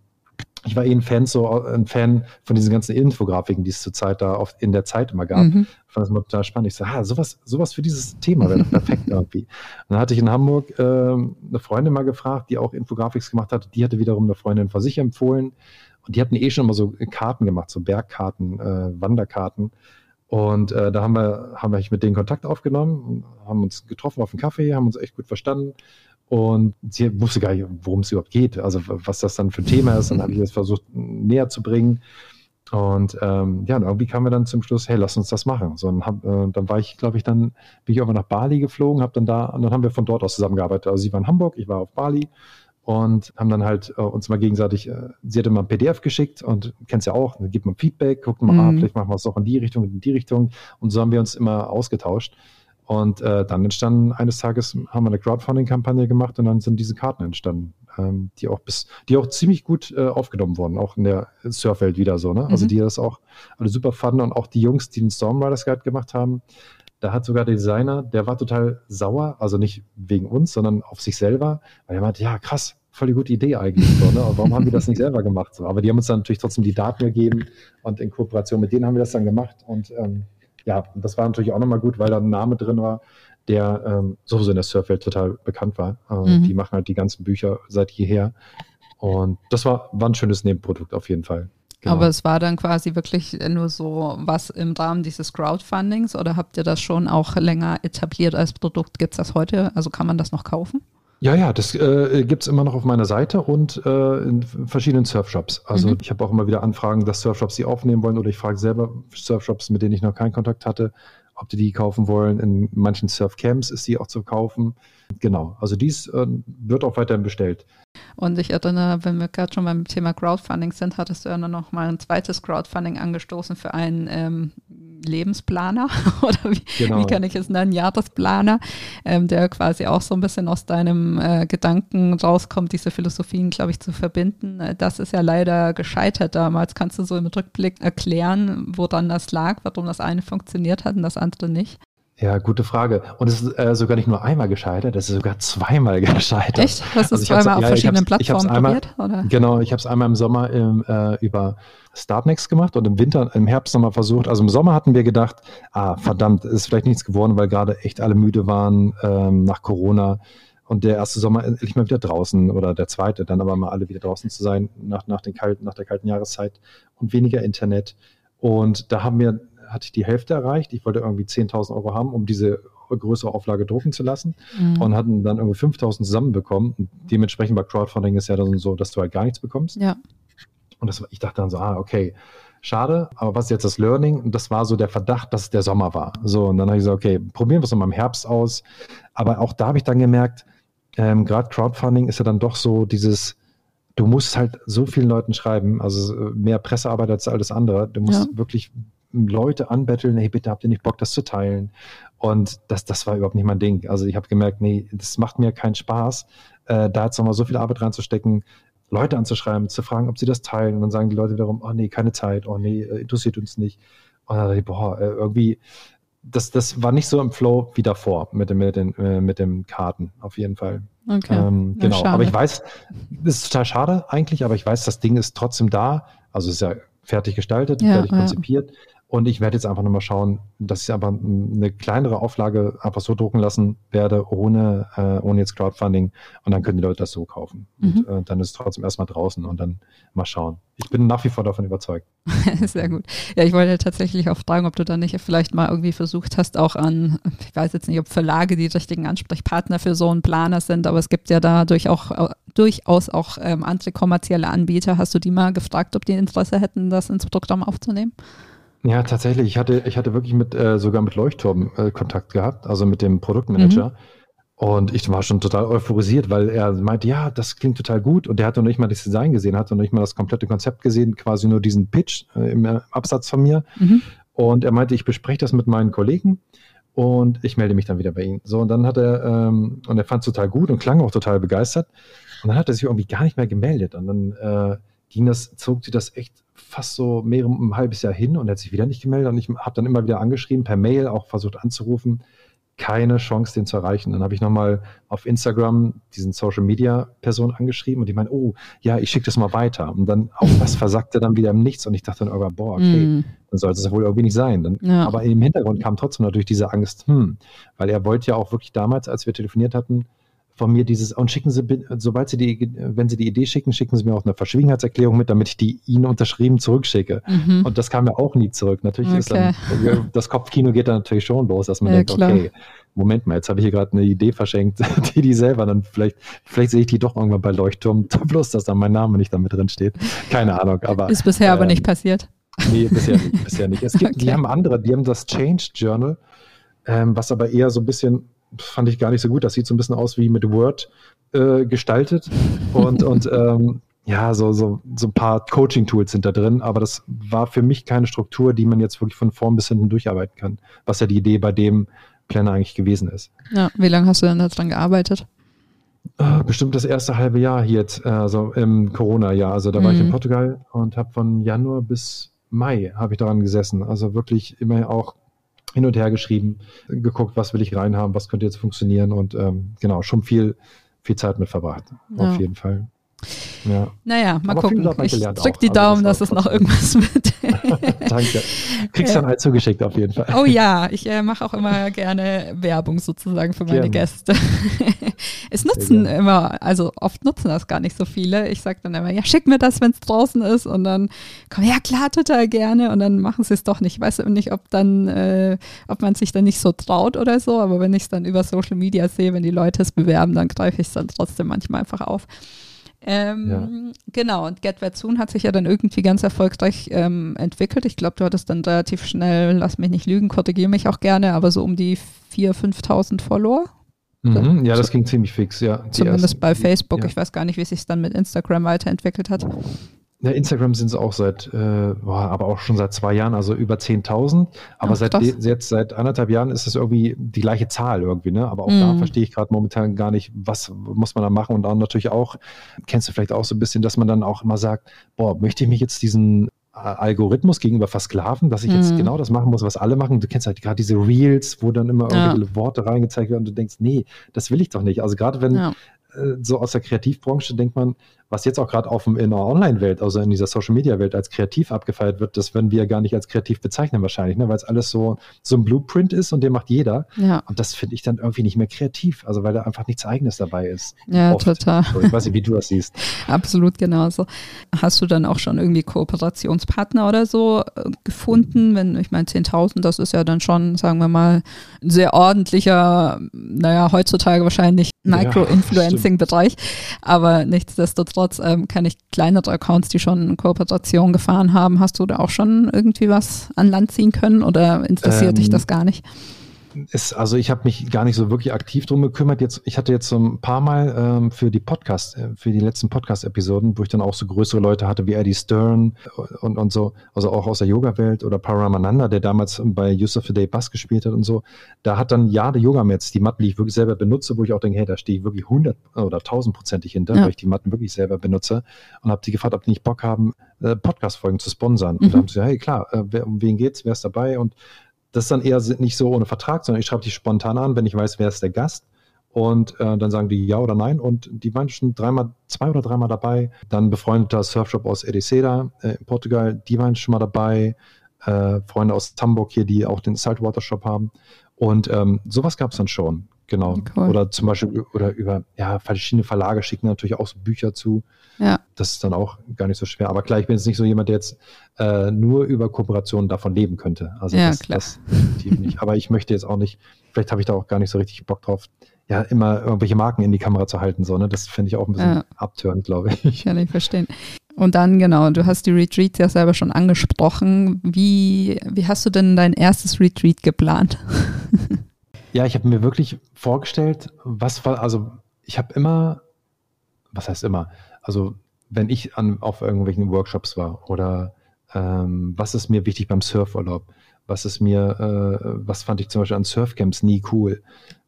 ich war eh ein Fan, so ein Fan von diesen ganzen Infografiken, die es zurzeit da oft in der Zeit immer gab. Mhm. Ich fand das immer total spannend. Ich so, ah, sowas, sowas für dieses Thema wäre perfekt irgendwie. Und dann hatte ich in Hamburg äh, eine Freundin mal gefragt, die auch Infografiks gemacht hat. Die hatte wiederum eine Freundin vor sich empfohlen. Und die hatten eh schon immer so Karten gemacht, so Bergkarten, äh, Wanderkarten. Und äh, da haben wir, haben wir mit denen Kontakt aufgenommen, haben uns getroffen auf einen Kaffee, haben uns echt gut verstanden. Und sie wusste gar nicht, worum es überhaupt geht, also was das dann für ein Thema ist. Dann habe ich das versucht näher zu bringen. Und ähm, ja, und irgendwie kamen wir dann zum Schluss, hey, lass uns das machen. So, und hab, äh, dann war ich, glaube ich, dann bin ich irgendwann nach Bali geflogen, habe dann da, und dann haben wir von dort aus zusammengearbeitet. Also sie war in Hamburg, ich war auf Bali und haben dann halt äh, uns mal gegenseitig, äh, sie hatte mal ein PDF geschickt und kennst ja auch, dann gibt man Feedback, guckt mal, ah, mhm. ah, vielleicht machen wir es auch in die Richtung, in die Richtung und so haben wir uns immer ausgetauscht. Und äh, dann entstanden, eines Tages haben wir eine Crowdfunding-Kampagne gemacht und dann sind diese Karten entstanden, ähm, die auch bis, die auch ziemlich gut äh, aufgenommen wurden, auch in der Surfwelt wieder so, ne? Also mhm. Also die das auch alle super fanden und auch die Jungs, die den Stormriders Guide gemacht haben, da hat sogar der Designer, der war total sauer, also nicht wegen uns, sondern auf sich selber, weil er meinte, ja krass, voll die gute Idee eigentlich. So, ne? Warum haben wir das nicht selber gemacht? So? Aber die haben uns dann natürlich trotzdem die Daten gegeben und in Kooperation mit denen haben wir das dann gemacht. Und ähm, ja, das war natürlich auch nochmal gut, weil da ein Name drin war, der ähm, sowieso in der Surfwelt total bekannt war. Äh, mhm. Die machen halt die ganzen Bücher seit jeher. Und das war, war ein schönes Nebenprodukt auf jeden Fall. Genau. Aber es war dann quasi wirklich nur so was im Rahmen dieses Crowdfundings oder habt ihr das schon auch länger etabliert als Produkt? Gibt es das heute? Also kann man das noch kaufen? Ja, ja, das äh, gibt es immer noch auf meiner Seite und äh, in verschiedenen Surfshops. Also mhm. ich habe auch immer wieder Anfragen, dass Surfshops die aufnehmen wollen oder ich frage selber Surfshops, mit denen ich noch keinen Kontakt hatte, ob die die kaufen wollen. In manchen Surfcamps ist die auch zu kaufen. Genau, also dies äh, wird auch weiterhin bestellt. Und ich erinnere, wenn wir gerade schon beim Thema Crowdfunding sind, hattest du ja noch mal ein zweites Crowdfunding angestoßen für einen ähm, Lebensplaner oder wie, genau. wie, kann ich es nennen, Jahresplaner, ähm, der quasi auch so ein bisschen aus deinem äh, Gedanken rauskommt, diese Philosophien, glaube ich, zu verbinden. Äh, das ist ja leider gescheitert damals. Kannst du so im Rückblick erklären, woran das lag, warum das eine funktioniert hat und das andere nicht? Ja, gute Frage. Und es ist äh, sogar nicht nur einmal gescheitert, es ist sogar zweimal gescheitert. Echt? Hast du also zweimal auf ja, verschiedenen Plattformen einmal, probiert? Oder? Genau, ich habe es einmal im Sommer im, äh, über Startnext gemacht und im Winter, im Herbst nochmal versucht. Also im Sommer hatten wir gedacht, ah, verdammt, ist vielleicht nichts geworden, weil gerade echt alle müde waren ähm, nach Corona. Und der erste Sommer endlich mal wieder draußen oder der zweite, dann aber mal alle wieder draußen zu sein nach, nach, den kalten, nach der kalten Jahreszeit und weniger Internet. Und da haben wir hatte ich die Hälfte erreicht. Ich wollte irgendwie 10.000 Euro haben, um diese größere Auflage drucken zu lassen mhm. und hatten dann irgendwie 5.000 zusammenbekommen. Und dementsprechend bei Crowdfunding ist ja dann so, dass du halt gar nichts bekommst. Ja. Und das, ich dachte dann so, ah, okay, schade, aber was ist jetzt das Learning? Und das war so der Verdacht, dass es der Sommer war. So, und dann habe ich gesagt, okay, probieren wir es nochmal im Herbst aus. Aber auch da habe ich dann gemerkt, ähm, gerade Crowdfunding ist ja dann doch so dieses, du musst halt so vielen Leuten schreiben, also mehr Pressearbeit als alles andere. Du musst ja. wirklich Leute anbetteln, hey, bitte habt ihr nicht Bock, das zu teilen? Und das, das war überhaupt nicht mein Ding. Also ich habe gemerkt, nee, das macht mir keinen Spaß, äh, da jetzt nochmal so viel Arbeit reinzustecken, Leute anzuschreiben, zu fragen, ob sie das teilen. Und dann sagen die Leute wiederum, oh nee, keine Zeit, oh nee, äh, interessiert uns nicht. Und dann dachte ich, boah, äh, irgendwie, das, das war nicht so im Flow wie davor mit, dem, mit, den, äh, mit den Karten, auf jeden Fall. Okay. Ähm, genau, aber ich weiß, das ist total schade eigentlich, aber ich weiß, das Ding ist trotzdem da. Also es ist ja fertig gestaltet, ja, fertig konzipiert. Und ich werde jetzt einfach nochmal schauen, dass ich aber eine kleinere Auflage einfach so drucken lassen werde, ohne, äh, ohne jetzt Crowdfunding. Und dann können die Leute das so kaufen. Mhm. Und äh, dann ist es trotzdem erstmal draußen und dann mal schauen. Ich bin nach wie vor davon überzeugt. Sehr gut. Ja, ich wollte tatsächlich auch fragen, ob du da nicht vielleicht mal irgendwie versucht hast, auch an, ich weiß jetzt nicht, ob Verlage die richtigen Ansprechpartner für so einen Planer sind, aber es gibt ja dadurch auch durchaus auch ähm, andere kommerzielle Anbieter. Hast du die mal gefragt, ob die Interesse hätten, das ins Programm aufzunehmen? Ja, tatsächlich. Ich hatte, ich hatte wirklich mit, äh, sogar mit Leuchtturm äh, Kontakt gehabt, also mit dem Produktmanager. Mhm. Und ich war schon total euphorisiert, weil er meinte, ja, das klingt total gut. Und der hatte noch nicht mal das Design gesehen, hatte noch nicht mal das komplette Konzept gesehen, quasi nur diesen Pitch äh, im äh, Absatz von mir. Mhm. Und er meinte, ich bespreche das mit meinen Kollegen und ich melde mich dann wieder bei ihm. So, und dann hat er, ähm, und er fand es total gut und klang auch total begeistert. Und dann hat er sich irgendwie gar nicht mehr gemeldet. Und dann äh, ging das, zog sie das echt fast so mehrere, ein halbes Jahr hin und er hat sich wieder nicht gemeldet. Und ich habe dann immer wieder angeschrieben, per Mail auch versucht anzurufen keine Chance, den zu erreichen. Dann habe ich nochmal auf Instagram diesen Social Media Person angeschrieben und die meinen, oh, ja, ich schicke das mal weiter. Und dann auch das versackte dann wieder im Nichts und ich dachte dann irgendwann, boah, okay, mm. dann sollte es wohl irgendwie nicht sein. Dann, ja. Aber im Hintergrund kam trotzdem natürlich diese Angst, hm, weil er wollte ja auch wirklich damals, als wir telefoniert hatten, von mir dieses, und schicken Sie, sobald Sie die, wenn Sie die Idee schicken, schicken Sie mir auch eine Verschwiegenheitserklärung mit, damit ich die Ihnen unterschrieben zurückschicke. Mhm. Und das kam ja auch nie zurück. Natürlich okay. ist dann, das Kopfkino geht dann natürlich schon los, dass man ja, denkt, klar. okay, Moment mal, jetzt habe ich hier gerade eine Idee verschenkt, die die selber dann vielleicht, vielleicht sehe ich die doch irgendwann bei Leuchtturm, bloß, dass da mein Name nicht damit drin steht. Keine Ahnung, aber. Ist bisher ähm, aber nicht passiert. Nee, bisher, bisher nicht. Es gibt, okay. die haben andere, die haben das Change Journal, ähm, was aber eher so ein bisschen fand ich gar nicht so gut. Das sieht so ein bisschen aus wie mit Word äh, gestaltet. Und, und ähm, ja, so, so, so ein paar Coaching-Tools sind da drin, aber das war für mich keine Struktur, die man jetzt wirklich von vorn bis hinten durcharbeiten kann, was ja die Idee bei dem Planner eigentlich gewesen ist. Ja, wie lange hast du denn daran gearbeitet? Äh, bestimmt das erste halbe Jahr hier jetzt, also im Corona-Jahr. Also da war ich in mhm. Portugal und habe von Januar bis Mai habe ich daran gesessen. Also wirklich immer auch hin und her geschrieben, geguckt, was will ich reinhaben, was könnte jetzt funktionieren und ähm, genau, schon viel, viel Zeit mit verbracht. Ja. Auf jeden Fall. Ja. Naja, mal Aber gucken. Ich drück die also Daumen, dass es noch irgendwas wird. Danke. Kriegst ja. dann halt zugeschickt auf jeden Fall. Oh ja, ich äh, mache auch immer gerne Werbung sozusagen für meine gerne. Gäste. es nutzen immer, also oft nutzen das gar nicht so viele. Ich sage dann immer, ja, schick mir das, wenn es draußen ist. Und dann komm, ja klar, total gerne. Und dann machen sie es doch nicht. Ich weiß nicht, ob dann, äh, ob man sich dann nicht so traut oder so. Aber wenn ich es dann über Social Media sehe, wenn die Leute es bewerben, dann greife ich es dann trotzdem manchmal einfach auf. Ähm, ja. Genau, und Get Wet Soon hat sich ja dann irgendwie ganz erfolgreich ähm, entwickelt. Ich glaube, du hattest dann relativ schnell, lass mich nicht lügen, korrigiere mich auch gerne, aber so um die 4.000, 5.000 Follower. Mhm, ja, das ging ziemlich fix, ja. Zumindest ersten, bei Facebook. Ja. Ich weiß gar nicht, wie es sich dann mit Instagram weiterentwickelt hat. Ja, Instagram sind es auch seit, äh, boah, aber auch schon seit zwei Jahren, also über 10.000. Aber Ach, seit jetzt seit anderthalb Jahren ist es irgendwie die gleiche Zahl irgendwie, ne? Aber auch mm. da mhm. verstehe ich gerade momentan gar nicht, was muss man da machen. Und dann natürlich auch, kennst du vielleicht auch so ein bisschen, dass man dann auch immer sagt, boah, möchte ich mich jetzt diesen Algorithmus gegenüber versklaven, dass ich jetzt mm. genau das machen muss, was alle machen. Du kennst halt gerade diese Reels, wo dann immer ja. irgendwelche Worte reingezeigt werden und du denkst, nee, das will ich doch nicht. Also gerade wenn ja. Äh, so aus der Kreativbranche denkt man, was jetzt auch gerade auf in der Online-Welt, also in dieser Social-Media-Welt als kreativ abgefeiert wird, das würden wir gar nicht als kreativ bezeichnen wahrscheinlich, ne? weil es alles so, so ein Blueprint ist und den macht jeder. Ja. Und das finde ich dann irgendwie nicht mehr kreativ, also weil da einfach nichts Eigenes dabei ist. Ja, Oft. total. So, ich weiß nicht, wie du das siehst. Absolut genauso. Hast du dann auch schon irgendwie Kooperationspartner oder so äh, gefunden? Wenn, ich meine, 10.000, das ist ja dann schon, sagen wir mal, ein sehr ordentlicher, naja, heutzutage wahrscheinlich Micro-Influencing-Bereich, aber nichtsdestotrotz ähm, kenne ich kleinere Accounts, die schon Kooperation gefahren haben. Hast du da auch schon irgendwie was an Land ziehen können oder interessiert ähm, dich das gar nicht? Ist, also ich habe mich gar nicht so wirklich aktiv drum gekümmert. Jetzt, ich hatte jetzt so ein paar Mal ähm, für die Podcast, äh, für die letzten Podcast-Episoden, wo ich dann auch so größere Leute hatte wie Eddie Stern und, und so, also auch aus der Yoga-Welt oder Paramananda, der damals bei Yusuf Day Bass gespielt hat und so. Da hat dann ja der Yoga-Mats, die Matten, die ich wirklich selber benutze, wo ich auch denke, hey, da stehe ich wirklich 100 oder 1000-prozentig hinter, ja. weil ich die Matten wirklich selber benutze und habe die gefragt, ob die nicht Bock haben, äh, Podcast-Folgen zu sponsern. Mhm. Und da haben sie gesagt, hey, klar, äh, um wen geht's, wer ist dabei und das ist dann eher nicht so ohne Vertrag, sondern ich schreibe die spontan an, wenn ich weiß, wer ist der Gast. Und äh, dann sagen die ja oder nein. Und die waren schon dreimal, zwei oder dreimal dabei. Dann befreundeter Surfshop aus Ediceda äh, in Portugal, die waren schon mal dabei. Äh, Freunde aus Hamburg hier, die auch den Saltwater Shop haben. Und ähm, sowas gab es dann schon. Genau. Cool. Oder zum Beispiel oder über ja, verschiedene Verlage schicken natürlich auch so Bücher zu. Ja. Das ist dann auch gar nicht so schwer. Aber klar, ich bin jetzt nicht so jemand, der jetzt äh, nur über Kooperationen davon leben könnte. Also ja, das, klar. das definitiv nicht. Aber ich möchte jetzt auch nicht, vielleicht habe ich da auch gar nicht so richtig Bock drauf. ja immer irgendwelche Marken in die Kamera zu halten. So, ne? Das finde ich auch ein bisschen ja. abtörend, glaube ich. Kann ich verstehen. Und dann, genau, du hast die Retreats ja selber schon angesprochen. Wie, wie hast du denn dein erstes Retreat geplant? ja, ich habe mir wirklich vorgestellt, was war, also ich habe immer, was heißt immer, also wenn ich an, auf irgendwelchen Workshops war oder ähm, was ist mir wichtig beim Surfurlaub, was ist mir, äh, was fand ich zum Beispiel an Surfcamps nie cool,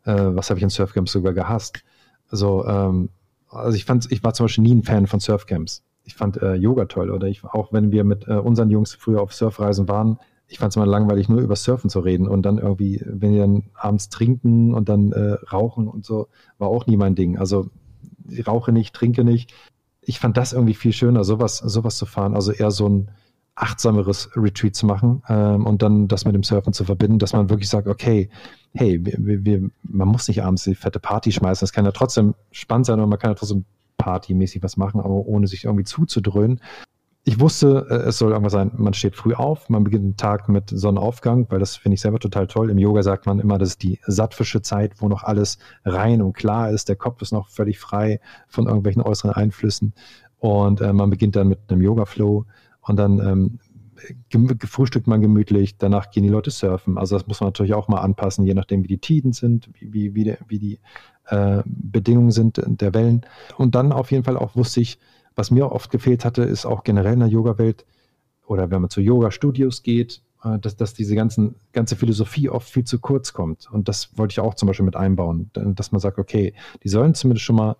äh, was habe ich an Surfcamps sogar gehasst. Also, ähm, also ich fand, ich war zum Beispiel nie ein Fan von Surfcamps. Ich fand äh, Yoga toll oder ich, auch wenn wir mit äh, unseren Jungs früher auf Surfreisen waren, ich fand es immer langweilig, nur über Surfen zu reden und dann irgendwie, wenn die dann abends trinken und dann äh, rauchen und so, war auch nie mein Ding. Also ich rauche nicht, trinke nicht. Ich fand das irgendwie viel schöner, sowas, sowas zu fahren. Also eher so ein achtsameres Retreat zu machen ähm, und dann das mit dem Surfen zu verbinden, dass man wirklich sagt, okay, hey, wir, wir, man muss nicht abends die fette Party schmeißen. Es kann ja trotzdem spannend sein und man kann ja trotzdem partymäßig was machen, aber ohne sich irgendwie zuzudröhnen ich wusste, äh, es soll irgendwas sein, man steht früh auf, man beginnt den Tag mit Sonnenaufgang, weil das finde ich selber total toll. Im Yoga sagt man immer, das ist die sattfische Zeit, wo noch alles rein und klar ist, der Kopf ist noch völlig frei von irgendwelchen äußeren Einflüssen und äh, man beginnt dann mit einem Yoga-Flow und dann ähm, gefrühstückt man gemütlich, danach gehen die Leute surfen. Also das muss man natürlich auch mal anpassen, je nachdem, wie die Tiden sind, wie, wie, wie, die, wie die äh, Bedingungen sind der Wellen. Und dann auf jeden Fall auch wusste ich, was mir oft gefehlt hatte, ist auch generell in der Yoga-Welt oder wenn man zu Yoga-Studios geht, äh, dass, dass diese ganzen, ganze Philosophie oft viel zu kurz kommt. Und das wollte ich auch zum Beispiel mit einbauen, dass man sagt, okay, die sollen zumindest schon mal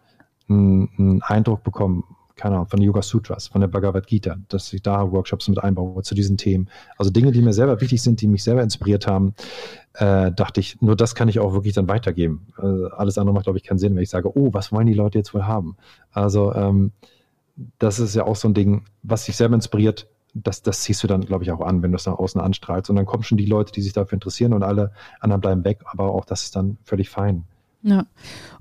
einen, einen Eindruck bekommen, keine Ahnung, von Yoga Sutras, von der Bhagavad Gita, dass ich da Workshops mit einbaue zu diesen Themen. Also Dinge, die mir selber wichtig sind, die mich selber inspiriert haben, äh, dachte ich, nur das kann ich auch wirklich dann weitergeben. Also alles andere macht, glaube ich, keinen Sinn, wenn ich sage, oh, was wollen die Leute jetzt wohl haben? Also ähm, das ist ja auch so ein Ding, was dich selber inspiriert, das, das ziehst du dann, glaube ich, auch an, wenn du es nach außen anstrahlst. Und dann kommen schon die Leute, die sich dafür interessieren und alle anderen bleiben weg, aber auch das ist dann völlig fein. Ja.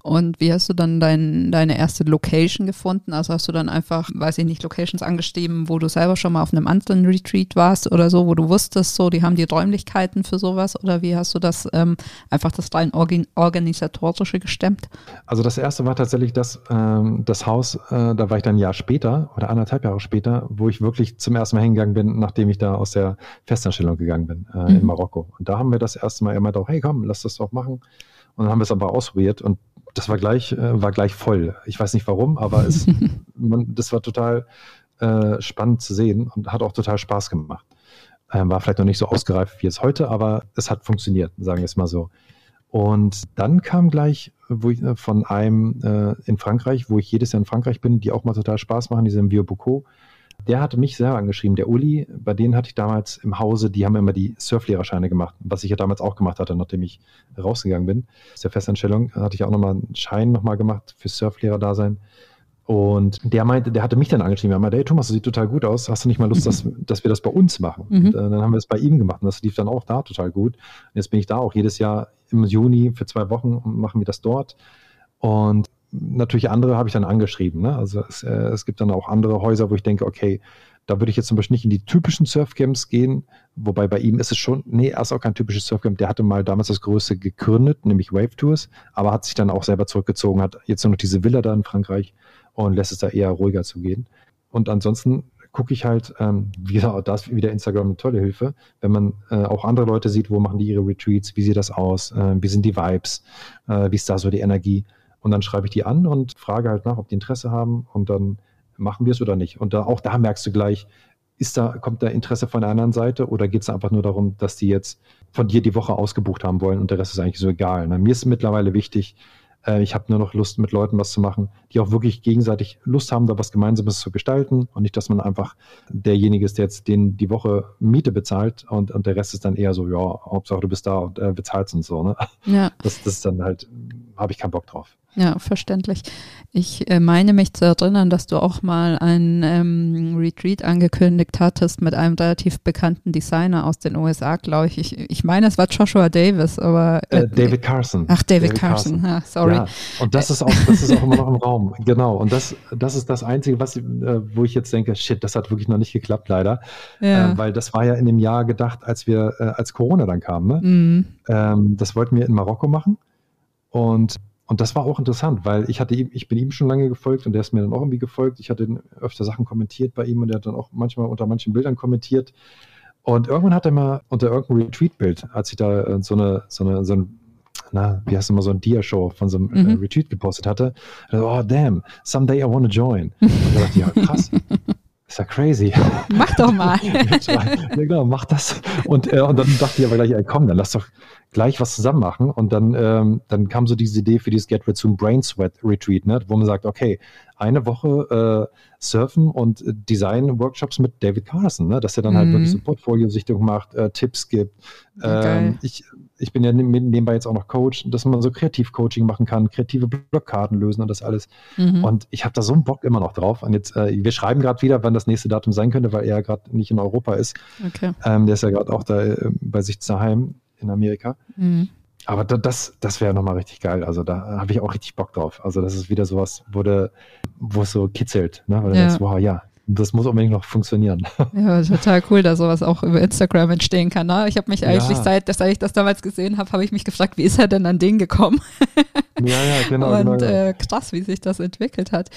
Und wie hast du dann dein, deine erste Location gefunden? Also hast du dann einfach, weiß ich nicht, Locations angestieben, wo du selber schon mal auf einem anderen Retreat warst oder so, wo du wusstest, so, die haben die Räumlichkeiten für sowas? Oder wie hast du das ähm, einfach das rein Organ organisatorische gestemmt? Also das erste war tatsächlich das, ähm, das Haus, äh, da war ich dann ein Jahr später oder anderthalb Jahre später, wo ich wirklich zum ersten Mal hingegangen bin, nachdem ich da aus der Festanstellung gegangen bin äh, mhm. in Marokko. Und da haben wir das erste Mal immer doch, hey komm, lass das doch machen. Und dann haben wir es aber ausprobiert und das war gleich, äh, war gleich voll. Ich weiß nicht warum, aber es, man, das war total äh, spannend zu sehen und hat auch total Spaß gemacht. Ähm, war vielleicht noch nicht so ausgereift wie es heute, aber es hat funktioniert, sagen wir es mal so. Und dann kam gleich wo ich, äh, von einem äh, in Frankreich, wo ich jedes Jahr in Frankreich bin, die auch mal total Spaß machen, die sind im Vieux Bocaux. Der hatte mich selber angeschrieben, der Uli, bei denen hatte ich damals im Hause, die haben immer die Surflehrerscheine gemacht, was ich ja damals auch gemacht hatte, nachdem ich rausgegangen bin. Aus der Festanstellung hatte ich auch nochmal einen Schein nochmal gemacht für Surflehrer-Dasein. Und der meinte, der hatte mich dann angeschrieben, er meinte, hey Thomas, das sieht total gut aus, hast du nicht mal Lust, dass, dass wir das bei uns machen? Mhm. Und, äh, dann haben wir es bei ihm gemacht und das lief dann auch da total gut. Und jetzt bin ich da auch jedes Jahr im Juni für zwei Wochen und machen wir das dort. Und natürlich andere habe ich dann angeschrieben. Ne? Also es, äh, es gibt dann auch andere Häuser, wo ich denke, okay, da würde ich jetzt zum Beispiel nicht in die typischen Surfcamps gehen, wobei bei ihm ist es schon, nee, er ist auch kein typisches Surfcamp. Der hatte mal damals das Größte gegründet, nämlich Wave Tours, aber hat sich dann auch selber zurückgezogen, hat jetzt nur noch diese Villa da in Frankreich und lässt es da eher ruhiger zugehen. Und ansonsten gucke ich halt, ähm, wie gesagt, da ist wieder Instagram eine tolle Hilfe, wenn man äh, auch andere Leute sieht, wo machen die ihre Retreats, wie sieht das aus, äh, wie sind die Vibes, äh, wie ist da so die Energie. Und dann schreibe ich die an und frage halt nach, ob die Interesse haben und dann machen wir es oder nicht. Und da, auch da merkst du gleich, ist da, kommt da Interesse von der anderen Seite oder geht es einfach nur darum, dass die jetzt von dir die Woche ausgebucht haben wollen und der Rest ist eigentlich so egal. Na, mir ist mittlerweile wichtig, äh, ich habe nur noch Lust, mit Leuten was zu machen, die auch wirklich gegenseitig Lust haben, da was Gemeinsames zu gestalten und nicht, dass man einfach derjenige ist, der jetzt den die Woche Miete bezahlt und, und der Rest ist dann eher so, ja, Hauptsache du bist da und äh, bezahlst und so. Ne? Ja. Das, das ist dann halt, habe ich keinen Bock drauf. Ja, verständlich. Ich äh, meine mich zu erinnern, dass du auch mal ein ähm, Retreat angekündigt hattest mit einem relativ bekannten Designer aus den USA, glaube ich. ich. Ich meine, es war Joshua Davis, aber äh, äh, David Carson. Ach, David, David Carson. Carson. Ah, sorry. Ja, und das ist auch, das ist auch immer noch im Raum. Genau. Und das, das ist das Einzige, was, äh, wo ich jetzt denke, shit, das hat wirklich noch nicht geklappt, leider, ja. äh, weil das war ja in dem Jahr gedacht, als wir, äh, als Corona dann kam. Ne? Mhm. Ähm, das wollten wir in Marokko machen und und das war auch interessant, weil ich hatte ihm, ich bin ihm schon lange gefolgt und der ist mir dann auch irgendwie gefolgt. Ich hatte öfter Sachen kommentiert bei ihm und er hat dann auch manchmal unter manchen Bildern kommentiert. Und irgendwann hat er mal unter irgendeinem Retweet-Bild, als ich da äh, so eine, so eine, so ein, na, wie heißt immer so ein Dia-Show von so einem äh, mhm. Retweet gepostet hatte, oh damn, someday I want to join. Und da dachte ich, ja krass. Ist ja crazy. Mach doch mal. ja, genau, mach das. Und, äh, und dann dachte ich aber gleich, ey, komm, dann lass doch gleich was zusammen machen. Und dann, ähm, dann kam so diese Idee für dieses Get Rid Soon Brain Sweat Retreat, ne, wo man sagt, okay, eine Woche äh, Surfen und Design-Workshops mit David Carson, ne, dass er dann halt mhm. halt wirklich so Portfolio-Sichtung macht, äh, Tipps gibt. Ähm, ich, ich bin ja nebenbei jetzt auch noch Coach, dass man so Kreativ-Coaching machen kann, kreative Blockkarten lösen und das alles. Mhm. Und ich habe da so einen Bock immer noch drauf. Und jetzt, äh, wir schreiben gerade wieder, wann das nächste Datum sein könnte, weil er ja gerade nicht in Europa ist. Okay. Ähm, der ist ja gerade auch da äh, bei sich daheim in Amerika. Mhm. Aber da, das, das wäre nochmal richtig geil. Also da habe ich auch richtig Bock drauf. Also das ist wieder sowas, wo, de, wo es so kitzelt, ne? weil du ja. denkst, wow, ja, das muss unbedingt noch funktionieren. Ja, total cool, dass sowas auch über Instagram entstehen kann. Ne? Ich habe mich eigentlich, ja. seit, seit ich das damals gesehen habe, habe ich mich gefragt, wie ist er denn an den gekommen? Ja, ja, genau. Und genau, ja. Äh, krass, wie sich das entwickelt hat.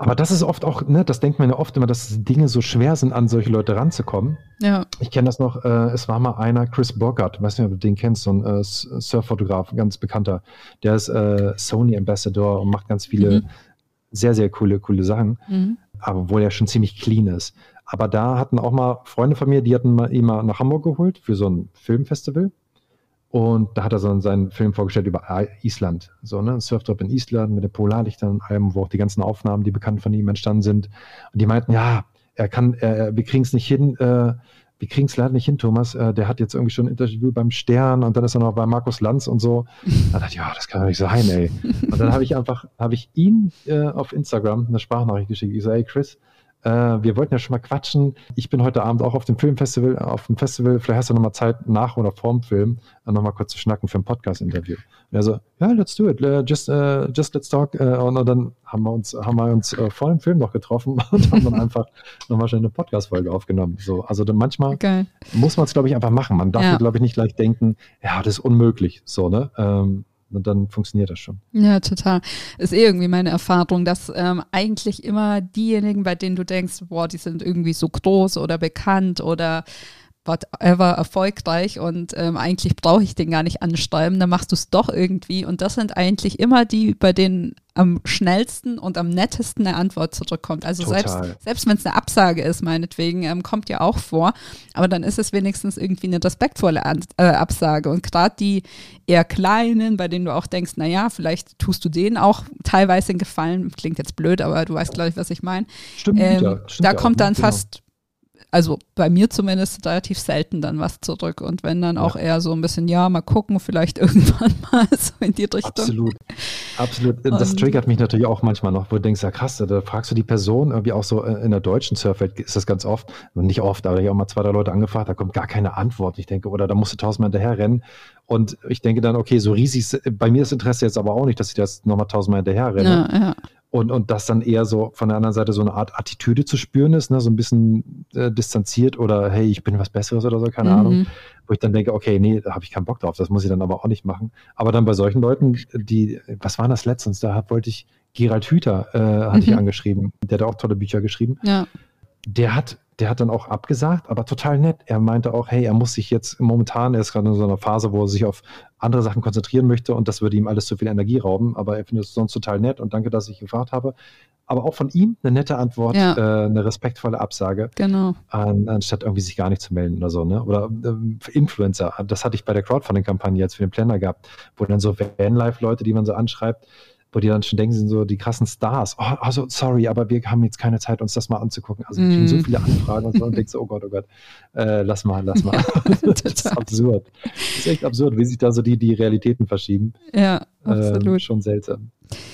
Aber das ist oft auch, ne, das denkt man ja oft immer, dass Dinge so schwer sind, an solche Leute ranzukommen. Ja. Ich kenne das noch, äh, es war mal einer, Chris Bogart, weiß nicht, ob du den kennst, so ein äh, Surffotograf, ganz bekannter. Der ist äh, Sony Ambassador und macht ganz viele mhm. sehr, sehr coole, coole Sachen. Mhm. Wo er schon ziemlich clean ist. Aber da hatten auch mal Freunde von mir, die hatten mal, ihn mal nach Hamburg geholt für so ein Filmfestival. Und da hat er so seinen Film vorgestellt über Island. So, ne? Ein Surftrip in Island mit den Polarlichtern und allem, wo auch die ganzen Aufnahmen, die bekannt von ihm entstanden sind. Und die meinten, ja, er kann, er, wir kriegen es nicht hin, äh, wir kriegen es leider nicht hin, Thomas. Äh, der hat jetzt irgendwie schon ein Interview beim Stern und dann ist er noch bei Markus Lanz und so. Da dachte ich, ja, das kann doch nicht sein, ey. Und dann habe ich einfach, habe ich ihn äh, auf Instagram eine Sprachnachricht geschickt. Ich so, ey Chris, äh, wir wollten ja schon mal quatschen. Ich bin heute Abend auch auf dem Filmfestival, auf dem Festival. Vielleicht hast du noch mal Zeit nach oder vorm Film, äh, noch mal kurz zu schnacken für ein Podcast-Interview. Und er so, ja, let's do it. Uh, just, uh, just let's talk. Uh, und, dann haben wir uns, haben wir uns vor dem Film noch getroffen und haben dann einfach noch mal schnell eine Podcast-Folge aufgenommen. So, also dann manchmal okay. muss man es, glaube ich, einfach machen. Man darf, ja. glaube ich, nicht gleich denken, ja, das ist unmöglich. So, ne? Ähm, und dann funktioniert das schon. Ja, total. Ist eh irgendwie meine Erfahrung, dass ähm, eigentlich immer diejenigen, bei denen du denkst, boah, die sind irgendwie so groß oder bekannt oder whatever erfolgreich und ähm, eigentlich brauche ich den gar nicht anschreiben, dann machst du es doch irgendwie. Und das sind eigentlich immer die, bei denen am schnellsten und am nettesten eine Antwort zurückkommt. Also Total. selbst, selbst wenn es eine Absage ist, meinetwegen, ähm, kommt ja auch vor, aber dann ist es wenigstens irgendwie eine respektvolle An äh, Absage. Und gerade die eher kleinen, bei denen du auch denkst, naja, vielleicht tust du denen auch teilweise einen Gefallen, klingt jetzt blöd, aber du weißt, glaube ich, was ich meine. Stimmt, ähm, ja, stimmt da kommt dann genau. fast also bei mir zumindest relativ selten dann was zurück. Und wenn dann auch eher so ein bisschen, ja, mal gucken, vielleicht irgendwann mal so in die Richtung. Absolut. Absolut. Das und, triggert mich natürlich auch manchmal noch, wo du denkst, ja krass, da fragst du die Person, irgendwie auch so äh, in der deutschen Surfwelt ist das ganz oft, nicht oft, aber ich habe auch mal zwei, drei Leute angefragt, da kommt gar keine Antwort. Ich denke, oder da musst du tausendmal hinterher rennen. Und ich denke dann, okay, so riesig, bei mir ist Interesse jetzt aber auch nicht, dass ich das nochmal tausendmal hinterher renne. Ja, ja und, und das dann eher so von der anderen Seite so eine Art Attitüde zu spüren ist, ne? so ein bisschen äh, distanziert oder hey, ich bin was Besseres oder so, keine mhm. Ahnung. Wo ich dann denke, okay, nee, da habe ich keinen Bock drauf, das muss ich dann aber auch nicht machen. Aber dann bei solchen Leuten, die, was war das letztens? Da wollte ich, Gerald Hüther äh, hatte mhm. ich angeschrieben, der hat auch tolle Bücher geschrieben. Ja. Der hat der hat dann auch abgesagt, aber total nett. Er meinte auch, hey, er muss sich jetzt momentan, er ist gerade in so einer Phase, wo er sich auf andere Sachen konzentrieren möchte und das würde ihm alles zu viel Energie rauben, aber er findet es sonst total nett und danke, dass ich gefragt habe. Aber auch von ihm eine nette Antwort, ja. äh, eine respektvolle Absage. Genau. An, anstatt irgendwie sich gar nicht zu melden oder so, ne? Oder äh, Influencer. Das hatte ich bei der Crowdfunding-Kampagne jetzt für den Planner gehabt, wo dann so Vanlife-Leute, die man so anschreibt, wo die dann schon denken, sind so die krassen Stars. Oh, also sorry, aber wir haben jetzt keine Zeit, uns das mal anzugucken. Also mm. so viele Anfragen und so und denkst so, oh Gott, oh Gott, äh, lass mal, lass mal. das ist absurd. Das ist echt absurd, wie sich da so die, die Realitäten verschieben. Ja, absolut. Äh, schon seltsam.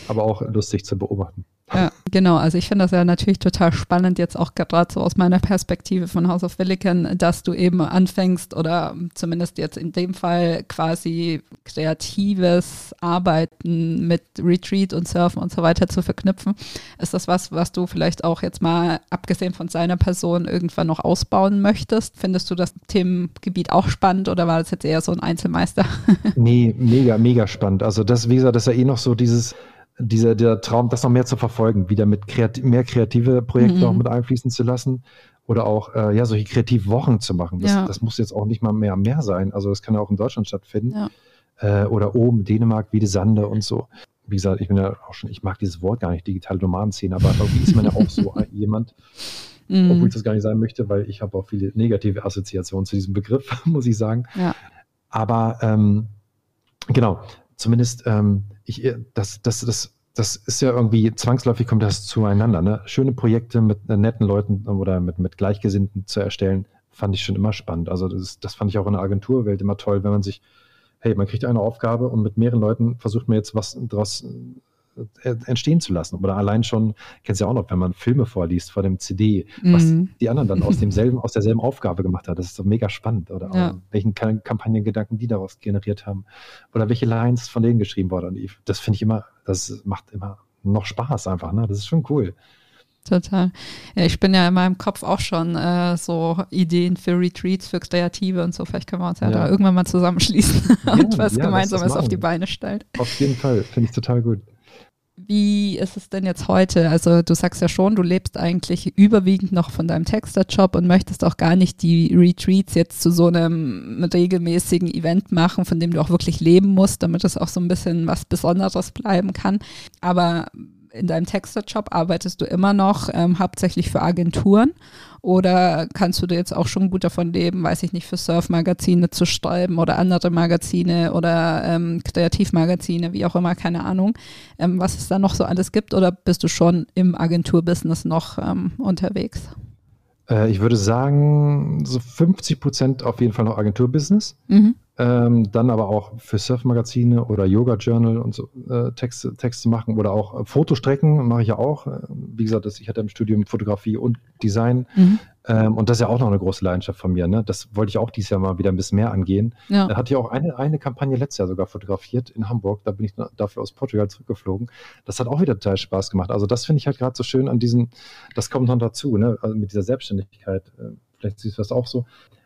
Aber auch lustig zu beobachten. Ja, Genau, also ich finde das ja natürlich total spannend, jetzt auch gerade so aus meiner Perspektive von House of Williken, dass du eben anfängst oder zumindest jetzt in dem Fall quasi kreatives Arbeiten mit Retreat und Surfen und so weiter zu verknüpfen. Ist das was, was du vielleicht auch jetzt mal, abgesehen von seiner Person, irgendwann noch ausbauen möchtest? Findest du das Themengebiet auch spannend oder war das jetzt eher so ein Einzelmeister? nee, mega, mega spannend. Also das, wie gesagt, das ist ja eh noch so dieses dieser der Traum, das noch mehr zu verfolgen, wieder mit kreat mehr kreative Projekte mhm. auch mit einfließen zu lassen oder auch äh, ja solche Kreativwochen zu machen. Das, ja. das muss jetzt auch nicht mal mehr mehr sein. Also das kann ja auch in Deutschland stattfinden ja. äh, oder oben Dänemark, wie die Sande und so. Wie gesagt, ich bin ja auch schon, ich mag dieses Wort gar nicht, digitale Nomadenszene, aber irgendwie ist man ja auch so jemand, mhm. obwohl ich das gar nicht sein möchte, weil ich habe auch viele negative Assoziationen zu diesem Begriff, muss ich sagen. Ja. Aber ähm, genau, zumindest ähm, ich, äh, das, das, das, das ist ja irgendwie zwangsläufig kommt das zueinander. Ne? Schöne Projekte mit äh, netten Leuten oder mit, mit Gleichgesinnten zu erstellen, fand ich schon immer spannend. Also das, das fand ich auch in der Agenturwelt immer toll, wenn man sich, hey, man kriegt eine Aufgabe und mit mehreren Leuten versucht man jetzt was daraus äh, entstehen zu lassen. Oder allein schon, kennst du ja auch noch, wenn man Filme vorliest vor dem CD, was mhm. die anderen dann aus demselben, aus derselben Aufgabe gemacht hat. Das ist doch mega spannend. Oder ja. welchen Kampagnengedanken die daraus generiert haben. Oder welche Lines von denen geschrieben wurden. Das finde ich immer, das macht immer noch Spaß einfach. Ne? Das ist schon cool. Total. Ja, ich bin ja in meinem Kopf auch schon äh, so Ideen für Retreats, für Kreative und so. Vielleicht können wir uns ja, ja. da irgendwann mal zusammenschließen und was Gemeinsames auf die Beine stellen. Auf jeden Fall, finde ich total gut. Wie ist es denn jetzt heute? Also du sagst ja schon, du lebst eigentlich überwiegend noch von deinem Texterjob und möchtest auch gar nicht die Retreats jetzt zu so einem regelmäßigen Event machen, von dem du auch wirklich leben musst, damit es auch so ein bisschen was Besonderes bleiben kann. Aber in deinem Texterjob arbeitest du immer noch ähm, hauptsächlich für Agenturen oder kannst du dir jetzt auch schon gut davon leben, weiß ich nicht, für Surfmagazine zu schreiben oder andere Magazine oder ähm, Kreativmagazine, wie auch immer, keine Ahnung, ähm, was es da noch so alles gibt oder bist du schon im Agenturbusiness noch ähm, unterwegs? Äh, ich würde sagen, so 50 Prozent auf jeden Fall noch Agenturbusiness. Mhm. Ähm, dann aber auch für Surfmagazine oder Yoga Journal und so äh, Texte, Texte machen oder auch äh, Fotostrecken mache ich ja auch. Äh, wie gesagt, das, ich hatte im Studium Fotografie und Design mhm. ähm, und das ist ja auch noch eine große Leidenschaft von mir. Ne? Das wollte ich auch dieses Jahr mal wieder ein bisschen mehr angehen. Ja. Da hatte ich auch eine, eine Kampagne letztes Jahr sogar fotografiert in Hamburg. Da bin ich dafür aus Portugal zurückgeflogen. Das hat auch wieder total Spaß gemacht. Also das finde ich halt gerade so schön an diesen, das kommt noch dazu, ne? also mit dieser Selbstständigkeit. Äh, vielleicht siehst du das auch so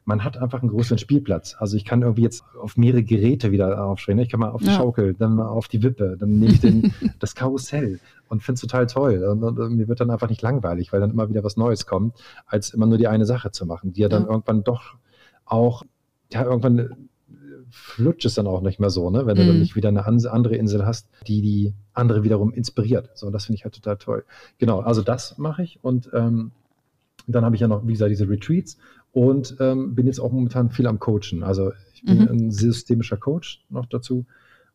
man hat einfach einen größeren Spielplatz. Also ich kann irgendwie jetzt auf mehrere Geräte wieder aufstehen. Ich kann mal auf die ja. Schaukel, dann mal auf die Wippe, dann nehme ich den, das Karussell und finde es total toll. Und, und, und, mir wird dann einfach nicht langweilig, weil dann immer wieder was Neues kommt, als immer nur die eine Sache zu machen, die ja dann ja. irgendwann doch auch, ja, irgendwann äh, flutscht es dann auch nicht mehr so, ne? wenn du dann mhm. nicht wieder eine andere Insel hast, die die andere wiederum inspiriert. So, und das finde ich halt total toll. Genau, also das mache ich und ähm, dann habe ich ja noch, wie gesagt, diese Retreats und ähm, bin jetzt auch momentan viel am Coachen. Also ich bin mhm. ein systemischer Coach noch dazu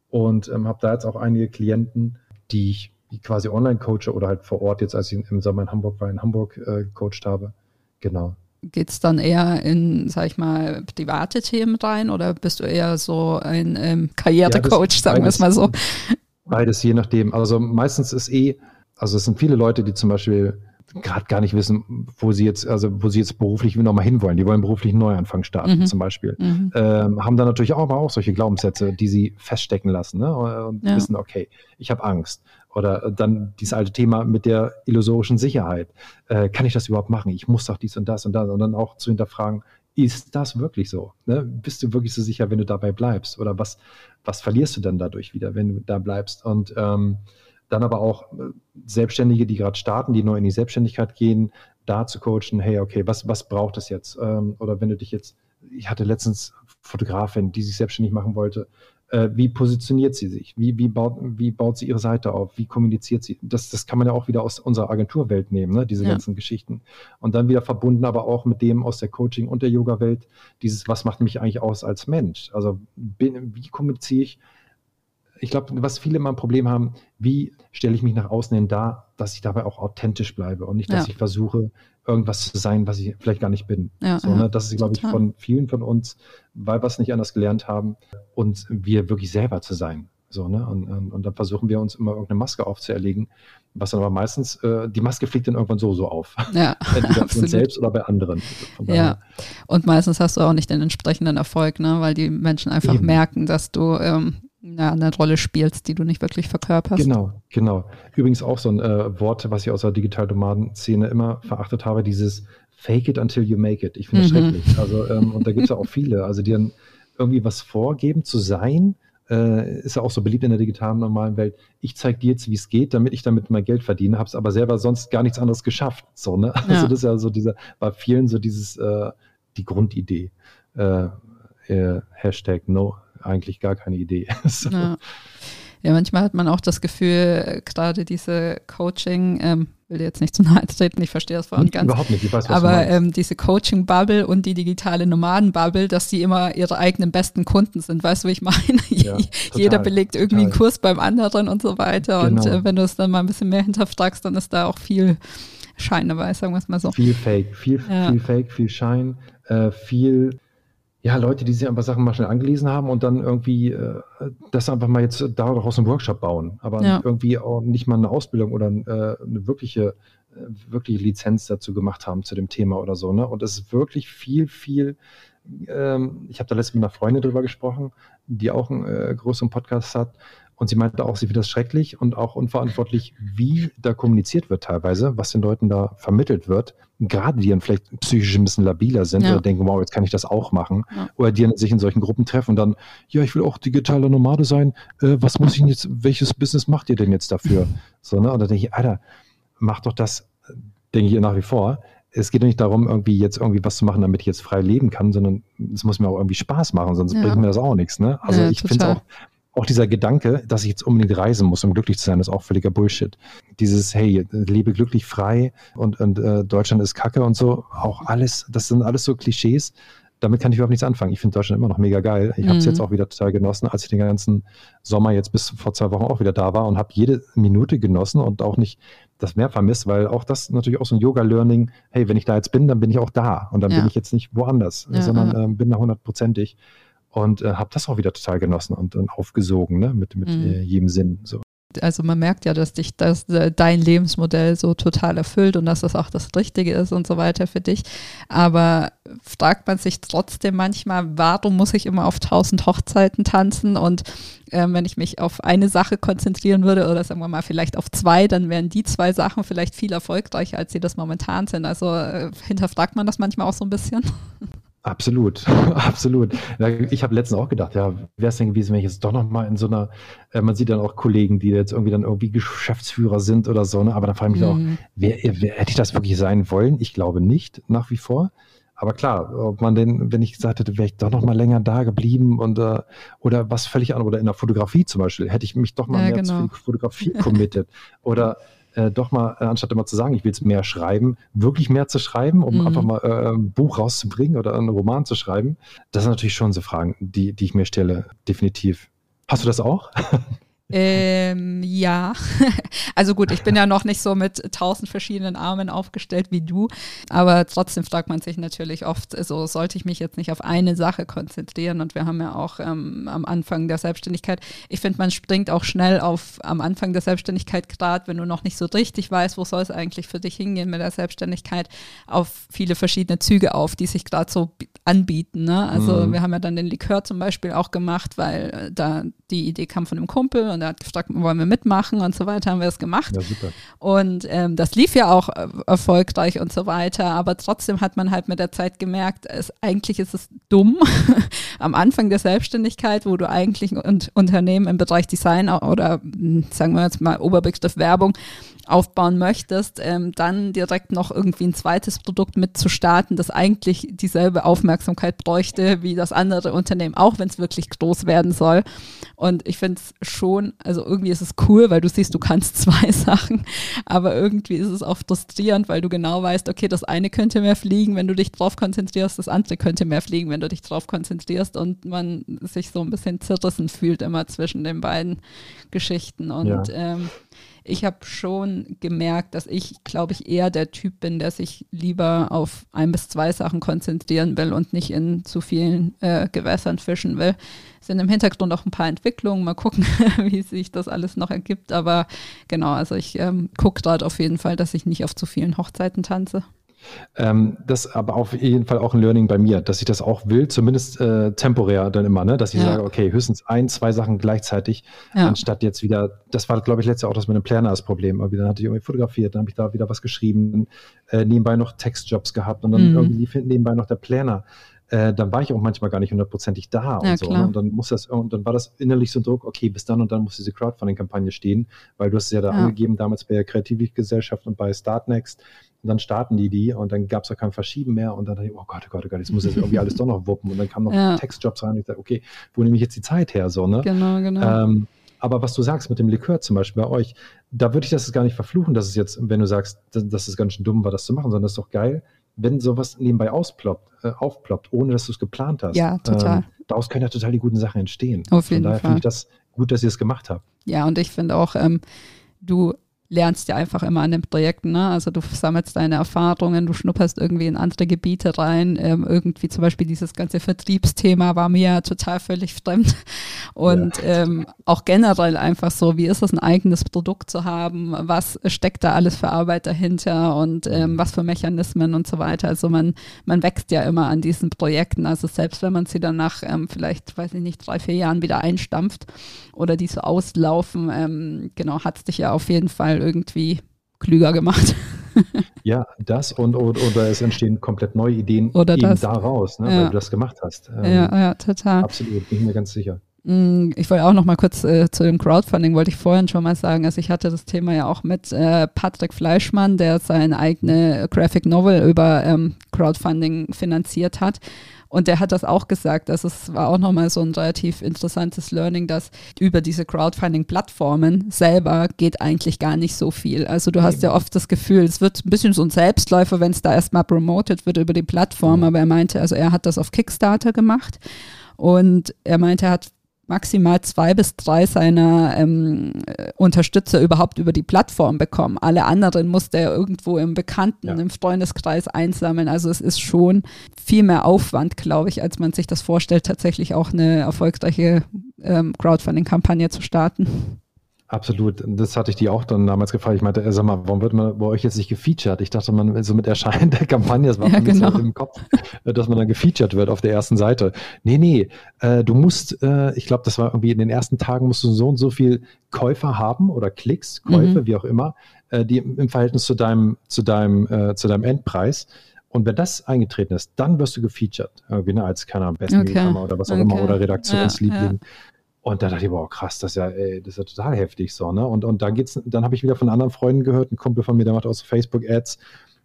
und ähm, habe da jetzt auch einige Klienten, die ich quasi online coache oder halt vor Ort jetzt, als ich im Sommer in Hamburg war, in Hamburg äh, gecoacht habe. Genau. Geht es dann eher in, sag ich mal, private Themen rein oder bist du eher so ein ähm, Karrierecoach, ja, sagen wir es mal so? Beides, je nachdem. Also meistens ist eh, also es sind viele Leute, die zum Beispiel gerade gar nicht wissen, wo sie jetzt, also wo sie jetzt beruflich nochmal hinwollen. Die wollen beruflich einen Neuanfang starten, mhm. zum Beispiel. Mhm. Ähm, haben dann natürlich auch, auch solche Glaubenssätze, die sie feststecken lassen ne? und ja. wissen, okay, ich habe Angst. Oder dann dieses alte Thema mit der illusorischen Sicherheit. Äh, kann ich das überhaupt machen? Ich muss doch dies und das und das. Und dann auch zu hinterfragen, ist das wirklich so? Ne? Bist du wirklich so sicher, wenn du dabei bleibst? Oder was, was verlierst du dann dadurch wieder, wenn du da bleibst? Und ähm, dann aber auch äh, Selbstständige, die gerade starten, die neu in die Selbstständigkeit gehen, da zu coachen, hey, okay, was, was braucht es jetzt? Ähm, oder wenn du dich jetzt, ich hatte letztens Fotografin, die sich selbstständig machen wollte, äh, wie positioniert sie sich? Wie, wie, baut, wie baut sie ihre Seite auf? Wie kommuniziert sie? Das, das kann man ja auch wieder aus unserer Agenturwelt nehmen, ne? diese ja. ganzen Geschichten. Und dann wieder verbunden aber auch mit dem aus der Coaching- und der Yoga-Welt, dieses, was macht mich eigentlich aus als Mensch? Also bin, wie kommuniziere ich ich glaube, was viele immer ein Problem haben, wie stelle ich mich nach außen hin dar, dass ich dabei auch authentisch bleibe und nicht, dass ja. ich versuche, irgendwas zu sein, was ich vielleicht gar nicht bin. Ja, so, ne? Das ist, glaube ich, von vielen von uns, weil wir es nicht anders gelernt haben, uns wir wirklich selber zu sein. So, ne? Und, und, und dann versuchen wir uns immer irgendeine Maske aufzuerlegen, was dann aber meistens, äh, die Maske fliegt dann irgendwann so so auf. Ja, Entweder für uns selbst oder bei anderen. Ja, und meistens hast du auch nicht den entsprechenden Erfolg, ne? weil die Menschen einfach Eben. merken, dass du ähm, ja, eine Rolle spielst, die du nicht wirklich verkörperst. Genau, genau. Übrigens auch so ein äh, Wort, was ich aus der Digital-Nomaden-Szene immer verachtet habe, dieses Fake it until you make it. Ich finde das mhm. schrecklich. Also, ähm, und da gibt es ja auch viele, also die dann irgendwie was vorgeben zu sein, äh, ist ja auch so beliebt in der digitalen normalen Welt. Ich zeige dir jetzt, wie es geht, damit ich damit mal Geld verdiene, habe es aber selber sonst gar nichts anderes geschafft. So, ne? Also ja. das ist ja so dieser, bei vielen so dieses, äh, die Grundidee. Äh, äh Hashtag no, eigentlich gar keine Idee. so. ja. ja. manchmal hat man auch das Gefühl, gerade diese Coaching, ähm, will dir jetzt nicht zu nahe treten, ich verstehe das voll ganz. Überhaupt nicht, ich weiß, was Aber ähm, diese Coaching-Bubble und die digitale Nomaden-Bubble, dass die immer ihre eigenen besten Kunden sind, weißt du, wie ich meine? Ja, Jeder belegt irgendwie total. einen Kurs beim anderen und so weiter. Genau. Und äh, wenn du es dann mal ein bisschen mehr hinterfragst, dann ist da auch viel Schein dabei, sagen wir es mal so. Viel Fake, viel, ja. viel Fake, viel Schein, äh, viel ja, Leute, die sich einfach Sachen mal schnell angelesen haben und dann irgendwie äh, das einfach mal jetzt daraus einen Workshop bauen, aber ja. irgendwie auch nicht mal eine Ausbildung oder äh, eine wirkliche, äh, wirkliche Lizenz dazu gemacht haben zu dem Thema oder so. Ne? Und es ist wirklich viel, viel. Ähm, ich habe da letztens mit einer Freundin drüber gesprochen, die auch einen äh, größeren Podcast hat. Und sie meinte auch, sie findet das schrecklich und auch unverantwortlich, wie da kommuniziert wird teilweise, was den Leuten da vermittelt wird. Gerade die dann vielleicht psychisch ein bisschen labiler sind ja. oder denken, wow, jetzt kann ich das auch machen. Ja. Oder die sich in solchen Gruppen treffen und dann, ja, ich will auch digitaler Nomade sein. Äh, was muss ich denn jetzt, welches Business macht ihr denn jetzt dafür? So, ne? Und da denke ich, Alter, mach doch das, denke ich nach wie vor. Es geht doch nicht darum, irgendwie jetzt irgendwie was zu machen, damit ich jetzt frei leben kann, sondern es muss mir auch irgendwie Spaß machen, sonst ja. bringt mir das auch nichts. Ne? Also ich finde es auch auch dieser Gedanke, dass ich jetzt unbedingt reisen muss, um glücklich zu sein, ist auch völliger Bullshit. Dieses, hey, lebe glücklich frei und, und äh, Deutschland ist Kacke und so, auch alles, das sind alles so Klischees. Damit kann ich überhaupt nichts anfangen. Ich finde Deutschland immer noch mega geil. Ich mhm. habe es jetzt auch wieder total genossen, als ich den ganzen Sommer jetzt bis vor zwei Wochen auch wieder da war und habe jede Minute genossen und auch nicht das mehr vermisst, weil auch das natürlich auch so ein Yoga-Learning, hey, wenn ich da jetzt bin, dann bin ich auch da und dann ja. bin ich jetzt nicht woanders, ja, sondern ja. Ähm, bin da hundertprozentig und äh, habe das auch wieder total genossen und, und aufgesogen, ne, mit, mit mhm. Äh, jedem Sinn. So. Also man merkt ja, dass dich das, äh, dein Lebensmodell so total erfüllt und dass das auch das Richtige ist und so weiter für dich. Aber fragt man sich trotzdem manchmal, warum muss ich immer auf tausend Hochzeiten tanzen und äh, wenn ich mich auf eine Sache konzentrieren würde oder sagen wir mal vielleicht auf zwei, dann wären die zwei Sachen vielleicht viel erfolgreicher, als sie das momentan sind. Also äh, hinterfragt man das manchmal auch so ein bisschen. Absolut, absolut. Ich habe letztens auch gedacht, ja, wäre es denn gewesen, wenn ich jetzt doch nochmal in so einer, äh, man sieht dann auch Kollegen, die jetzt irgendwie dann irgendwie Geschäftsführer sind oder so, ne? aber da frage ich mich mhm. auch, wer, wer, hätte ich das wirklich sein wollen? Ich glaube nicht, nach wie vor. Aber klar, ob man denn, wenn ich gesagt hätte, wäre ich doch noch mal länger da geblieben und äh, oder was völlig anderes, oder in der Fotografie zum Beispiel, hätte ich mich doch mal ja, mehr genau. zur Fotografie committed. oder äh, doch mal, äh, anstatt immer zu sagen, ich will jetzt mehr schreiben, wirklich mehr zu schreiben, um mhm. einfach mal äh, ein Buch rauszubringen oder einen Roman zu schreiben. Das sind natürlich schon so Fragen, die, die ich mir stelle, definitiv. Hast du das auch? Ähm, ja, also gut, ich bin ja noch nicht so mit tausend verschiedenen Armen aufgestellt wie du, aber trotzdem fragt man sich natürlich oft, so sollte ich mich jetzt nicht auf eine Sache konzentrieren und wir haben ja auch ähm, am Anfang der Selbstständigkeit, ich finde, man springt auch schnell auf am Anfang der Selbstständigkeit, gerade wenn du noch nicht so richtig weißt, wo soll es eigentlich für dich hingehen mit der Selbstständigkeit, auf viele verschiedene Züge auf, die sich gerade so anbieten. Ne? Also mhm. wir haben ja dann den Likör zum Beispiel auch gemacht, weil da die Idee kam von einem Kumpel und er hat gefragt, wollen wir mitmachen und so weiter, haben wir es gemacht. Ja, super. Und ähm, das lief ja auch äh, erfolgreich und so weiter, aber trotzdem hat man halt mit der Zeit gemerkt, es, eigentlich ist es dumm, am Anfang der Selbstständigkeit, wo du eigentlich ein Unternehmen im Bereich Design oder hm, sagen wir jetzt mal Oberbegriff Werbung aufbauen möchtest, ähm, dann direkt noch irgendwie ein zweites Produkt mitzustarten, das eigentlich dieselbe Aufmerksamkeit bräuchte wie das andere Unternehmen, auch wenn es wirklich groß werden soll. Und ich finde es schon, also irgendwie ist es cool, weil du siehst, du kannst zwei Sachen, aber irgendwie ist es auch frustrierend, weil du genau weißt, okay, das eine könnte mehr fliegen, wenn du dich drauf konzentrierst, das andere könnte mehr fliegen, wenn du dich drauf konzentrierst. und man sich so ein bisschen zerrissen fühlt immer zwischen den beiden Geschichten. Und ja. ähm, ich habe schon gemerkt, dass ich, glaube ich, eher der Typ bin, der sich lieber auf ein bis zwei Sachen konzentrieren will und nicht in zu vielen äh, Gewässern fischen will. Es sind im Hintergrund auch ein paar Entwicklungen. Mal gucken, wie sich das alles noch ergibt. Aber genau, also ich ähm, gucke dort auf jeden Fall, dass ich nicht auf zu vielen Hochzeiten tanze. Ähm, das aber auf jeden Fall auch ein Learning bei mir, dass ich das auch will, zumindest äh, temporär dann immer, ne? dass ich ja. sage, okay, höchstens ein, zwei Sachen gleichzeitig, ja. anstatt jetzt wieder, das war, glaube ich, letztes Jahr auch das mit dem Planner das Problem. Aber dann hatte ich irgendwie fotografiert, dann habe ich da wieder was geschrieben, äh, nebenbei noch Textjobs gehabt und dann mhm. irgendwie nebenbei noch der Planner. Äh, dann war ich auch manchmal gar nicht hundertprozentig da ja, und so. Ne? Und dann muss das, und dann war das innerlich so ein Druck, okay, bis dann und dann muss diese Crowdfunding-Kampagne stehen, weil du hast es ja da angegeben, damals bei der Kreativgesellschaft und bei Startnext und dann starten die die und dann gab es auch kein Verschieben mehr und dann dachte ich, oh Gott, oh Gott, oh Gott, jetzt muss jetzt irgendwie alles doch noch wuppen. Und dann kamen noch ja. Textjobs rein und ich dachte, okay, wo nehme ich jetzt die Zeit her? So, ne? Genau, genau. Ähm, aber was du sagst mit dem Likör zum Beispiel bei euch, da würde ich das gar nicht verfluchen, dass es jetzt, wenn du sagst, dass, dass es ganz schön dumm war, das zu machen, sondern das ist doch geil, wenn sowas nebenbei ausploppt, äh, aufploppt, ohne dass du es geplant hast. Ja, total. Ähm, daraus können ja total die guten Sachen entstehen. Auf jeden Von daher finde ich das gut, dass ihr es gemacht habt. Ja, und ich finde auch, ähm, du lernst ja einfach immer an den Projekten. Ne? Also du sammelst deine Erfahrungen, du schnupperst irgendwie in andere Gebiete rein. Ähm, irgendwie zum Beispiel dieses ganze Vertriebsthema war mir total völlig fremd. Und ja. ähm, auch generell einfach so, wie ist es, ein eigenes Produkt zu haben? Was steckt da alles für Arbeit dahinter und ähm, mhm. was für Mechanismen und so weiter? Also man, man wächst ja immer an diesen Projekten. Also selbst wenn man sie dann nach ähm, vielleicht, weiß ich nicht, drei, vier Jahren wieder einstampft oder die so auslaufen, ähm, genau, hat es dich ja auf jeden Fall irgendwie klüger gemacht. ja, das und oder, oder, es entstehen komplett neue Ideen oder eben das. daraus, ne, ja. weil du das gemacht hast. Ähm, ja, ja, total. Absolut, bin ich mir ganz sicher. Mm, ich wollte auch noch mal kurz äh, zu dem Crowdfunding, wollte ich vorhin schon mal sagen. Also ich hatte das Thema ja auch mit äh, Patrick Fleischmann, der seine eigene Graphic Novel über ähm, Crowdfunding finanziert hat. Und der hat das auch gesagt, dass es war auch nochmal so ein relativ interessantes Learning, dass über diese Crowdfunding-Plattformen selber geht eigentlich gar nicht so viel. Also du hast ja oft das Gefühl, es wird ein bisschen so ein Selbstläufer, wenn es da erstmal promoted wird über die Plattform, aber er meinte, also er hat das auf Kickstarter gemacht. Und er meinte, er hat maximal zwei bis drei seiner ähm, Unterstützer überhaupt über die Plattform bekommen. Alle anderen musste er irgendwo im Bekannten, ja. im Freundeskreis einsammeln. Also es ist schon viel mehr Aufwand, glaube ich, als man sich das vorstellt, tatsächlich auch eine erfolgreiche ähm, Crowdfunding-Kampagne zu starten. Absolut. Das hatte ich die auch dann damals gefragt. Ich meinte, äh, sag mal, warum wird man bei euch jetzt nicht gefeatured? Ich dachte, man so mit Erscheinen der Kampagne, das war ja, genau. halt im Kopf, äh, dass man dann gefeatured wird auf der ersten Seite. Nee, nee, äh, du musst, äh, ich glaube, das war irgendwie in den ersten Tagen musst du so und so viel Käufer haben oder Klicks, Käufe, mhm. wie auch immer, äh, die im Verhältnis zu deinem, zu deinem, äh, zu deinem Endpreis. Und wenn das eingetreten ist, dann wirst du gefeatured. Irgendwie, ne, als, keine Ahnung, besten okay. oder was auch okay. immer, oder Redaktionsliebling. Ja, ja. Und da dachte ich, boah, krass, das ist ja, ey, das ist ja total heftig so, ne? Und, und da geht's, dann habe ich wieder von anderen Freunden gehört, ein Kumpel von mir, der macht auch so Facebook-Ads,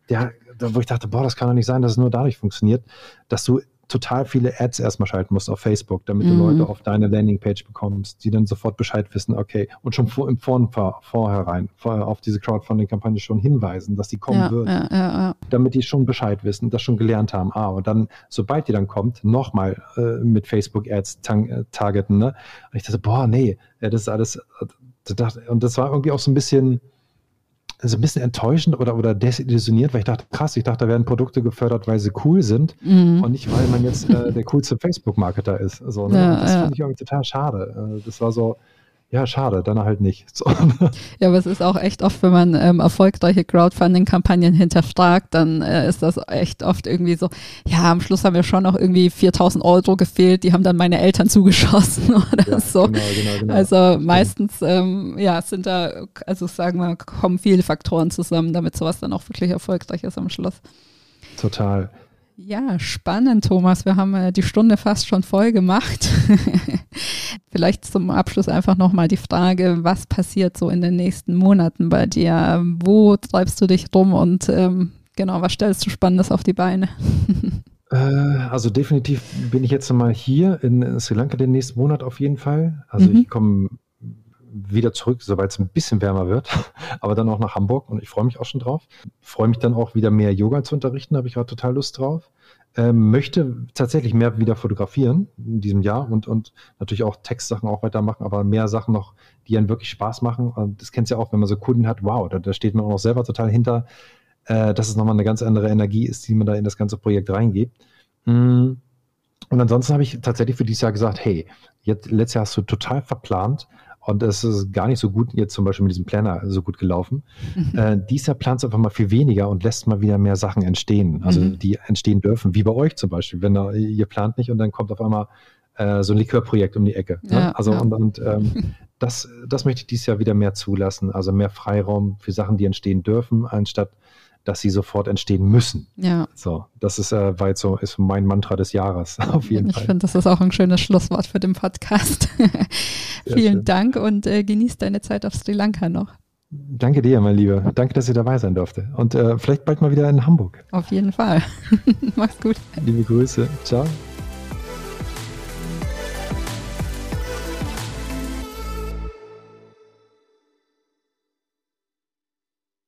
der, wo ich dachte, boah, das kann doch nicht sein, dass es nur dadurch funktioniert, dass du total viele Ads erstmal schalten musst auf Facebook, damit mhm. du Leute auf deine Landingpage bekommst, die dann sofort Bescheid wissen, okay, und schon vor, im Vor, vorherein vor, auf diese Crowdfunding-Kampagne schon hinweisen, dass die kommen ja, wird, ja, ja, damit die schon Bescheid wissen, das schon gelernt haben. Ah, und dann, sobald die dann kommt, nochmal äh, mit Facebook-Ads äh, targeten. Ne? Und ich dachte, boah, nee, das ist alles, äh, und das war irgendwie auch so ein bisschen, also ein bisschen enttäuschend oder, oder desillusioniert, weil ich dachte, krass, ich dachte, da werden Produkte gefördert, weil sie cool sind mhm. und nicht, weil man jetzt äh, der coolste Facebook-Marketer ist. So, ne? ja, das ja. finde ich irgendwie total schade. Äh, das war so, ja, schade, dann halt nicht. So. Ja, aber es ist auch echt oft, wenn man ähm, erfolgreiche Crowdfunding-Kampagnen hinterfragt, dann äh, ist das echt oft irgendwie so, ja, am Schluss haben wir schon noch irgendwie 4000 Euro gefehlt, die haben dann meine Eltern zugeschossen oder ja, so. Genau, genau, genau. Also meistens, ähm, ja, sind da, also sagen wir, kommen viele Faktoren zusammen, damit sowas dann auch wirklich erfolgreich ist am Schluss. Total. Ja, spannend, Thomas. Wir haben äh, die Stunde fast schon voll gemacht. Vielleicht zum Abschluss einfach nochmal die Frage, was passiert so in den nächsten Monaten bei dir? Wo treibst du dich rum und ähm, genau, was stellst du Spannendes auf die Beine? Äh, also definitiv bin ich jetzt mal hier in Sri Lanka den nächsten Monat auf jeden Fall. Also mhm. ich komme wieder zurück, sobald es ein bisschen wärmer wird, aber dann auch nach Hamburg und ich freue mich auch schon drauf. Freue mich dann auch wieder mehr Yoga zu unterrichten, habe ich gerade total Lust drauf. Ähm, möchte tatsächlich mehr wieder fotografieren in diesem Jahr und, und natürlich auch Textsachen auch weitermachen, aber mehr Sachen noch, die einen wirklich Spaß machen. Und das kennst du ja auch, wenn man so Kunden hat, wow, da, da steht man auch noch selber total hinter, äh, dass es nochmal eine ganz andere Energie ist, die man da in das ganze Projekt reingeht. Mm. Und ansonsten habe ich tatsächlich für dieses Jahr gesagt, hey, jetzt, letztes Jahr hast du total verplant und es ist gar nicht so gut jetzt zum Beispiel mit diesem Planner so gut gelaufen. Mhm. Äh, dieses Jahr planst du einfach mal viel weniger und lässt mal wieder mehr Sachen entstehen, also mhm. die entstehen dürfen, wie bei euch zum Beispiel, wenn da, ihr plant nicht und dann kommt auf einmal äh, so ein Likörprojekt um die Ecke. Ne? Ja, Also ja. und, und ähm, das, das möchte ich dieses Jahr wieder mehr zulassen, also mehr Freiraum für Sachen, die entstehen dürfen, anstatt dass sie sofort entstehen müssen. Ja. So, das ist, äh, jetzt so, ist mein Mantra des Jahres, auf jeden ich Fall. Ich finde, das ist auch ein schönes Schlusswort für den Podcast. Vielen schön. Dank und äh, genieß deine Zeit auf Sri Lanka noch. Danke dir, mein Lieber. Danke, dass ihr dabei sein durfte. Und äh, vielleicht bald mal wieder in Hamburg. Auf jeden Fall. Mach's gut. Liebe Grüße. Ciao.